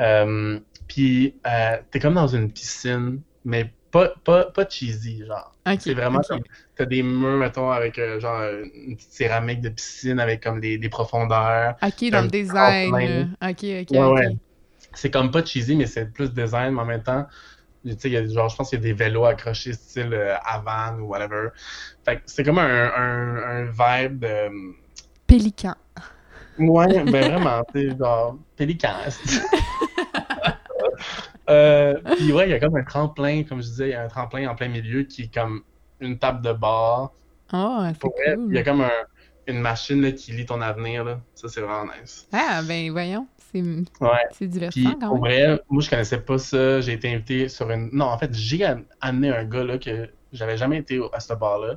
Euh, Puis, euh, t'es comme dans une piscine, mais pas, pas, pas cheesy, genre. C'est vraiment comme. T'as des murs, mettons, avec euh, genre une petite céramique de piscine avec comme des, des profondeurs. Ok, dans le design. Ok, ok, Ouais, ouais. C'est comme pas cheesy, mais c'est plus design, mais en même temps, tu sais, il y a, genre, je pense qu'il y a des vélos accrochés style euh, Havan ou whatever. Fait que c'est comme un, un, un vibe de. Pélican. Ouais, ben vraiment, tu sais, genre, pélican. euh, puis ouais, il y a comme un tremplin, comme je disais, il y a un tremplin en plein milieu qui est comme une table de bar. Oh, Pour il y a cool. comme un- une machine là, qui lit ton avenir, là. Ça, c'est vraiment nice. Ah, ben voyons, c'est Ouais. divertissant quand pour même. vrai, moi, je connaissais pas ça. J'ai été invité sur une. Non, en fait, j'ai am- amené un gars là que j'avais jamais été à ce bar-là.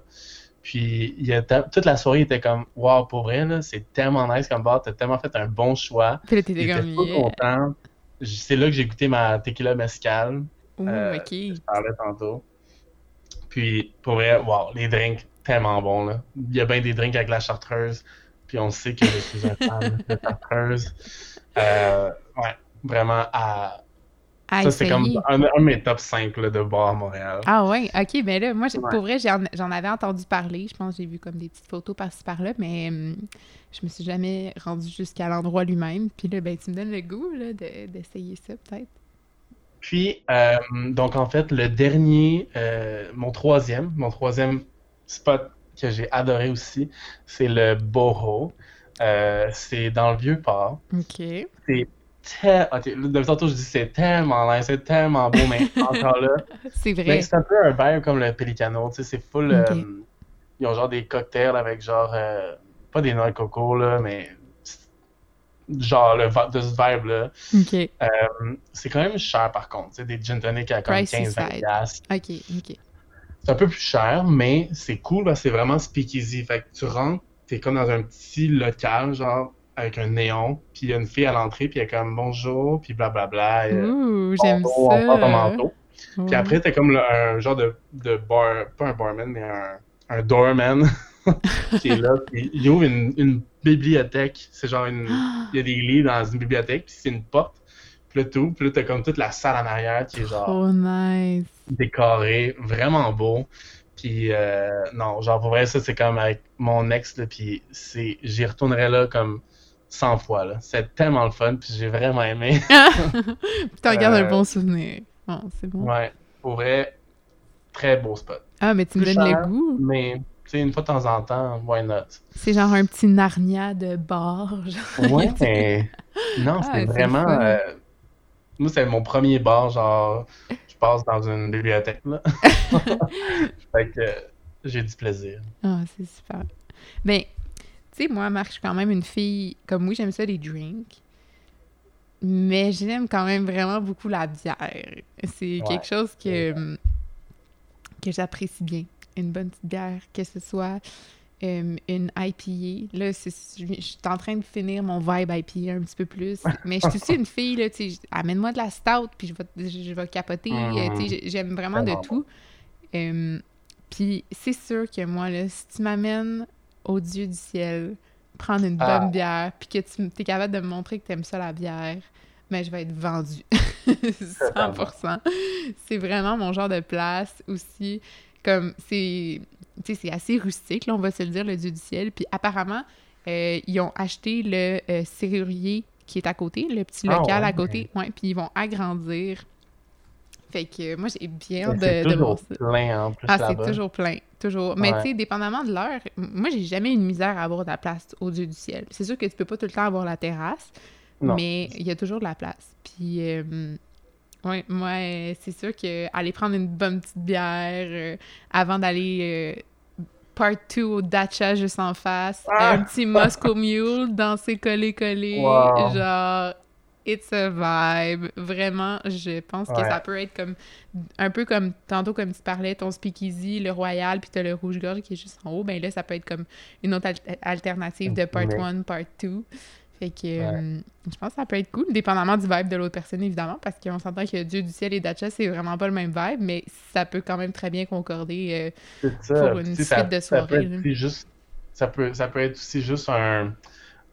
Puis, il était... toute la soirée, il était comme, waouh, pour vrai, c'est tellement nice comme bar. T'as tellement fait un bon choix. Puis là, t'étais comme, yeah. content. C'est là que j'ai goûté ma tequila mescal. Ouh, Euh, ok. Je parlais tantôt. Puis, pour vrai, wow, les drinks, tellement bons, là. Il y a bien des drinks avec la chartreuse. Puis, on sait que je suis un fan de chartreuse. Euh, ouais, vraiment à. À Ça, c'est comme un, un de mes top 5 là, de bars à Montréal. Ah ouais, ok, ben là, moi, Ouais. pour vrai, j'en avais entendu parler. Je pense que j'ai vu comme des petites photos par-ci par-là, mais hum, je me suis jamais rendue jusqu'à l'endroit lui-même. Puis là, ben, tu me donnes le goût de- d'essayer ça, peut-être. Puis, euh, donc en fait, le dernier, euh, mon troisième, mon troisième spot que j'ai adoré aussi, c'est le Boho. Euh, c'est dans le Vieux-Port. Ok. C'est tellement... Ok, depuis tantôt, je dis c'est tellement nice, c'est tellement beau, mais encore là, C'est vrai. c'est un peu un vibe comme le Pelicano, tu sais, c'est full... Euh, ils ont genre des cocktails avec genre... euh, pas des noix de coco, là, mais... Genre le, de ce vibe-là. Ok. Euh, c'est quand même cher par contre. Tu sais, des gin tonic à comme Pricey 15-20 side. piastres. Ok, ok. C'est un peu plus cher, mais c'est cool parce que c'est vraiment speakeasy. Fait que tu rentres, t'es comme dans un petit local, genre, avec un néon, puis il y a une fille à l'entrée, puis elle est comme bonjour, puis blablabla. Ouh, j'aime bonjour, on ça. manteau. Puis après, t'as comme le- un genre de, de bar, pas un barman, mais un, un doorman qui est là, puis il ouvre une, une bibliothèque. C'est genre une. Il y a des livres dans une bibliothèque, puis c'est une porte. Puis là, tout, puis là, t'as comme toute la salle en arrière qui est genre Oh, nice. décoré, vraiment beau. Puis euh, non, genre pour vrai, ça c'est comme avec mon ex, là, puis c'est, j'y retournerai là comme 100 fois, là. C'est tellement le fun, puis j'ai vraiment aimé. Puis t'en gardes un Euh, bon souvenir. C'est bon. ouais, pour vrai, très beau spot. Ah, mais tu me donnes le goût. Mais, tu sais, une fois de temps en temps, why not? C'est genre un petit Narnia de bar. genre. Ouais, mais non, Ah, c'est vraiment... euh, Moi, c'est mon premier bar, genre, je passe dans une bibliothèque, là. fait que euh, j'ai du plaisir. Ah, c'est super. Ben, tu sais, moi, Marc, je suis quand même une fille. Comme oui, j'aime ça les drinks. Mais j'aime quand même vraiment beaucoup la bière. C'est Ouais, quelque chose que, que j'apprécie bien. Une bonne petite bière, que ce soit euh, une IPA. Là, je suis en train de finir mon vibe IPA un petit peu plus. Mais je suis aussi une fille, là, tu sais, amène-moi de la stout, puis je vais, je, je vais capoter. Euh, tu sais, j'aime vraiment de tout. Euh, puis c'est sûr que moi, là, si tu m'amènes au Dieu du ciel, prendre une Ah. bonne bière, puis que tu es capable de me montrer que tu aimes ça, la bière, mais je vais être vendue. 100%. C'est vraiment mon genre de place aussi. Comme, c'est... assez rustique, là, on va se le dire, le Dieu du ciel. Puis apparemment, euh, ils ont acheté le euh, serrurier qui est à côté, le petit Ah, local à ouais. côté. Ouais, puis ils vont agrandir. Fait que moi, j'ai bien hâte de, de voir ça. plein en plus Ah, c'est toujours plein, toujours. Mais Ouais. tu sais, dépendamment de l'heure, moi, j'ai jamais eu de misère à avoir de la place au Dieu du ciel. C'est sûr que tu peux pas tout le temps avoir la terrasse, Non. mais il y a toujours de la place. Puis, euh, ouais, moi, euh, c'est sûr que aller prendre une bonne petite bière euh, avant d'aller euh, part 2 au Dacha juste en face, Ah! un petit Moscow Mule, danser collé-collé, Wow. genre... It's a vibe. Vraiment, je pense que ça peut être comme un peu comme tantôt comme tu parlais ton speakeasy le royal puis t'as le rouge gorge qui est juste en haut ben là ça peut être comme une autre al- alternative de part Mais- 1 part 2 fait que euh, je pense que ça peut être cool dépendamment du vibe de l'autre personne évidemment parce qu'on s'entend que Dieu du ciel et Dacha c'est vraiment pas le même vibe mais ça peut quand même très bien concorder euh, ça. pour une Tu sais, ça- suite de ça peut soirées, aussi juste, ça, peut, ça peut être aussi juste un,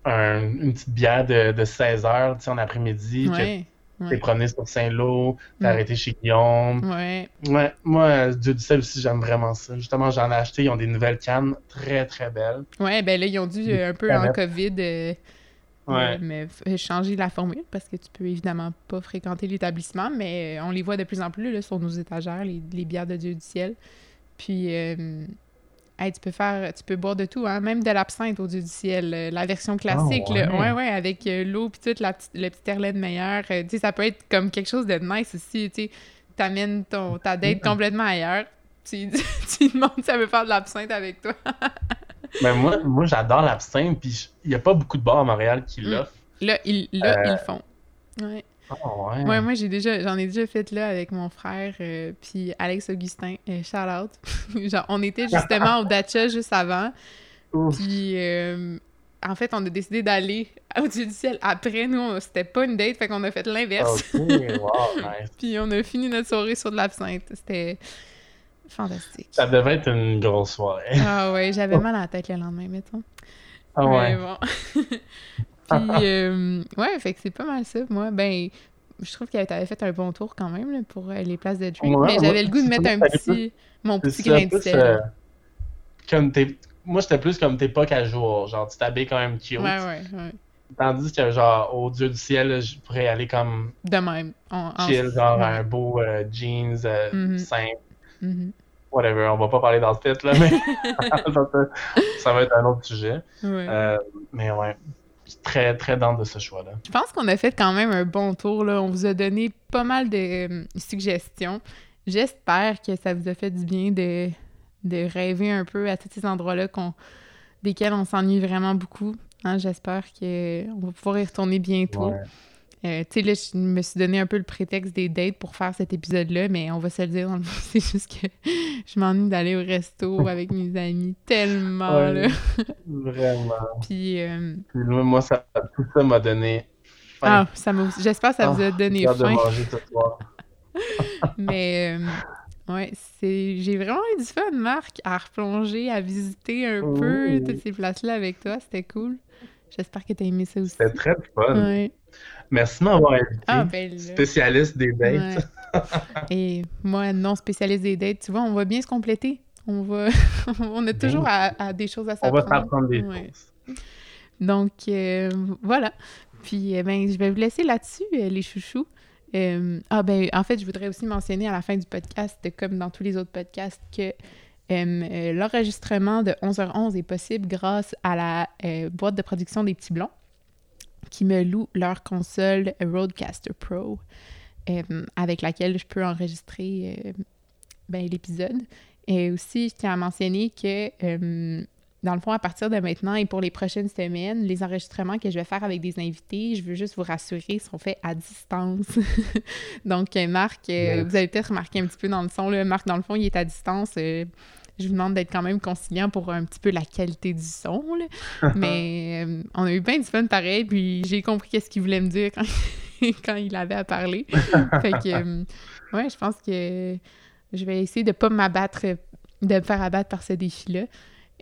un- une petite bière de, de 16 heures tu sais, en après-midi. ouais T'es ouais promené sur Saint-Lô, t'es Mm. arrêté chez Guillaume. ouais Ouais, moi, Dieu du ciel aussi, j'aime vraiment ça. Justement, j'en ai acheté, ils ont des nouvelles cannes très très belles. ouais ben là ils ont dû Des euh, un peu en covid euh, Ouais. Euh, mais changer la formule parce que tu peux évidemment pas fréquenter l'établissement, mais on les voit de plus en plus là, sur nos étagères, les, les bières de Dieu du ciel. Puis, euh, hey, tu peux faire, tu peux boire de tout, hein, même de l'absinthe au Dieu du ciel, euh, la version classique, là. ouais. ouais, avec euh, l'eau puis tout, la petite, le petit Erlen meilleur. Euh, tu sais, ça peut être comme quelque chose de nice aussi, tu sais. T'amènes ton, ta date complètement ailleurs. Tu, tu demandes si elle veut faire de l'absinthe avec toi. Mais moi, moi j'adore l'absinthe, puis il n'y a pas beaucoup de bars à Montréal qui Mm. l'offrent. Là, ils, là, Euh, ils le font. Ouais. Oh, ouais. Ouais, moi j'ai déjà j'en ai déjà fait là avec mon frère euh, puis Alex Augustin, euh, shout out. Genre on était justement au Dacha juste avant, Ouf. puis euh, en fait on a décidé d'aller au Dieu du ciel après nous, c'était pas une date, fait qu'on a fait l'inverse. Ok, wow, nice. puis on a fini notre soirée sur de l'absinthe, c'était fantastique. Ça devait être une grosse soirée. Ah ouais, j'avais mal à la tête le lendemain, mettons. Ah Mais ouais. bon. Puis, euh, ouais, fait que c'est pas mal ça. Moi, ben, je trouve que t'avais fait un bon tour quand même là, pour euh, les places de drink. Ouais, mais ouais, j'avais le goût de mettre un petit, mon petit grain de sel. euh, comme t'es... Moi, j'étais plus comme t'es pas casual. Genre, tu t'habilles quand même cute. Ouais, ouais, ouais. Tandis que, genre, au Dieu du ciel, je pourrais aller comme De même. En, en- chill, genre ouais. un beau euh, jeans euh, Mhm. simple. Mhm. Whatever, on va pas parler dans ce tête là, mais ça va être un autre sujet. Ouais. Euh, mais ouais, suis très très dans de ce choix-là. Je pense qu'on a fait quand même un bon tour. Là. On vous a donné pas mal de euh, suggestions. J'espère que ça vous a fait du bien de, de rêver un peu à tous ces endroits-là qu'on, desquels on s'ennuie vraiment beaucoup. Hein, J'espère qu'on va pouvoir y retourner bientôt. Ouais. Euh, tu sais, là, je me suis donné un peu le prétexte des dates pour faire cet épisode-là, mais on va se le dire, dans le fond, c'est juste que je m'ennuie d'aller au resto avec mes amis tellement, Ouais. là. Vraiment. Puis, euh, Puis moi, ça, tout ça m'a donné faim. ah, ça m'a... j'espère que ça vous a Ah, donné j'ai hâte de faim. manger ce soir. Mais euh, ouais, c'est j'ai vraiment eu du fun, Marc, à replonger, à visiter un peu toutes ces places-là avec toi. C'était cool. J'espère que t'as aimé ça aussi. C'était très fun. Ouais. Merci de m'avoir invité. Ah, ben. Spécialiste des dates. Ouais. Et moi, non spécialiste des dates, tu vois, on va bien se compléter. On va, on a toujours à, à des choses à On va s'apprendre. des Ouais. choses. Donc, euh, voilà. Puis, euh, ben, je vais vous laisser là-dessus, euh, les chouchous. Ah, ben, en fait, je voudrais aussi mentionner à la fin du podcast, comme dans tous les autres podcasts, que l'enregistrement de 11h11 est possible grâce à la boîte de production des Petits Blonds qui me loue leur console Roadcaster Pro euh, avec laquelle je peux enregistrer euh, ben, l'épisode. Et aussi, je tiens à mentionner que euh, dans le fond, à partir de maintenant et pour les prochaines semaines, les enregistrements que je vais faire avec des invités, je veux juste vous rassurer, sont faits à distance. Donc, Marc, vous avez peut-être remarqué un petit peu dans le son, là, Marc, dans le fond, il est à distance. Je vous demande d'être quand même conciliant pour un petit peu la qualité du son. là. Mais euh, on a eu bien du fun pareil, puis j'ai compris qu'est-ce qu'il voulait me dire quand, quand il avait à parler. fait que, euh, ouais, je pense que je vais essayer de pas m'abattre, de me faire abattre par ce défi-là.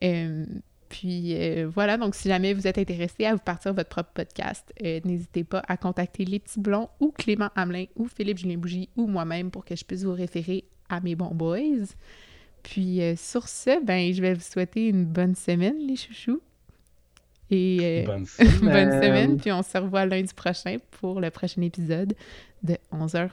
Euh, puis voilà, donc si jamais vous êtes intéressé à vous partir votre propre podcast, n'hésitez pas à contacter les petits blonds ou Clément Hamelin ou Philippe Julien Bougie ou moi-même pour que je puisse vous référer à mes bons boys. Puis euh, sur ce, ben, je vais vous souhaiter une bonne semaine, les chouchous. Et euh, Bonne semaine. bonne semaine. Puis on se revoit lundi prochain pour le prochain épisode de 11h11.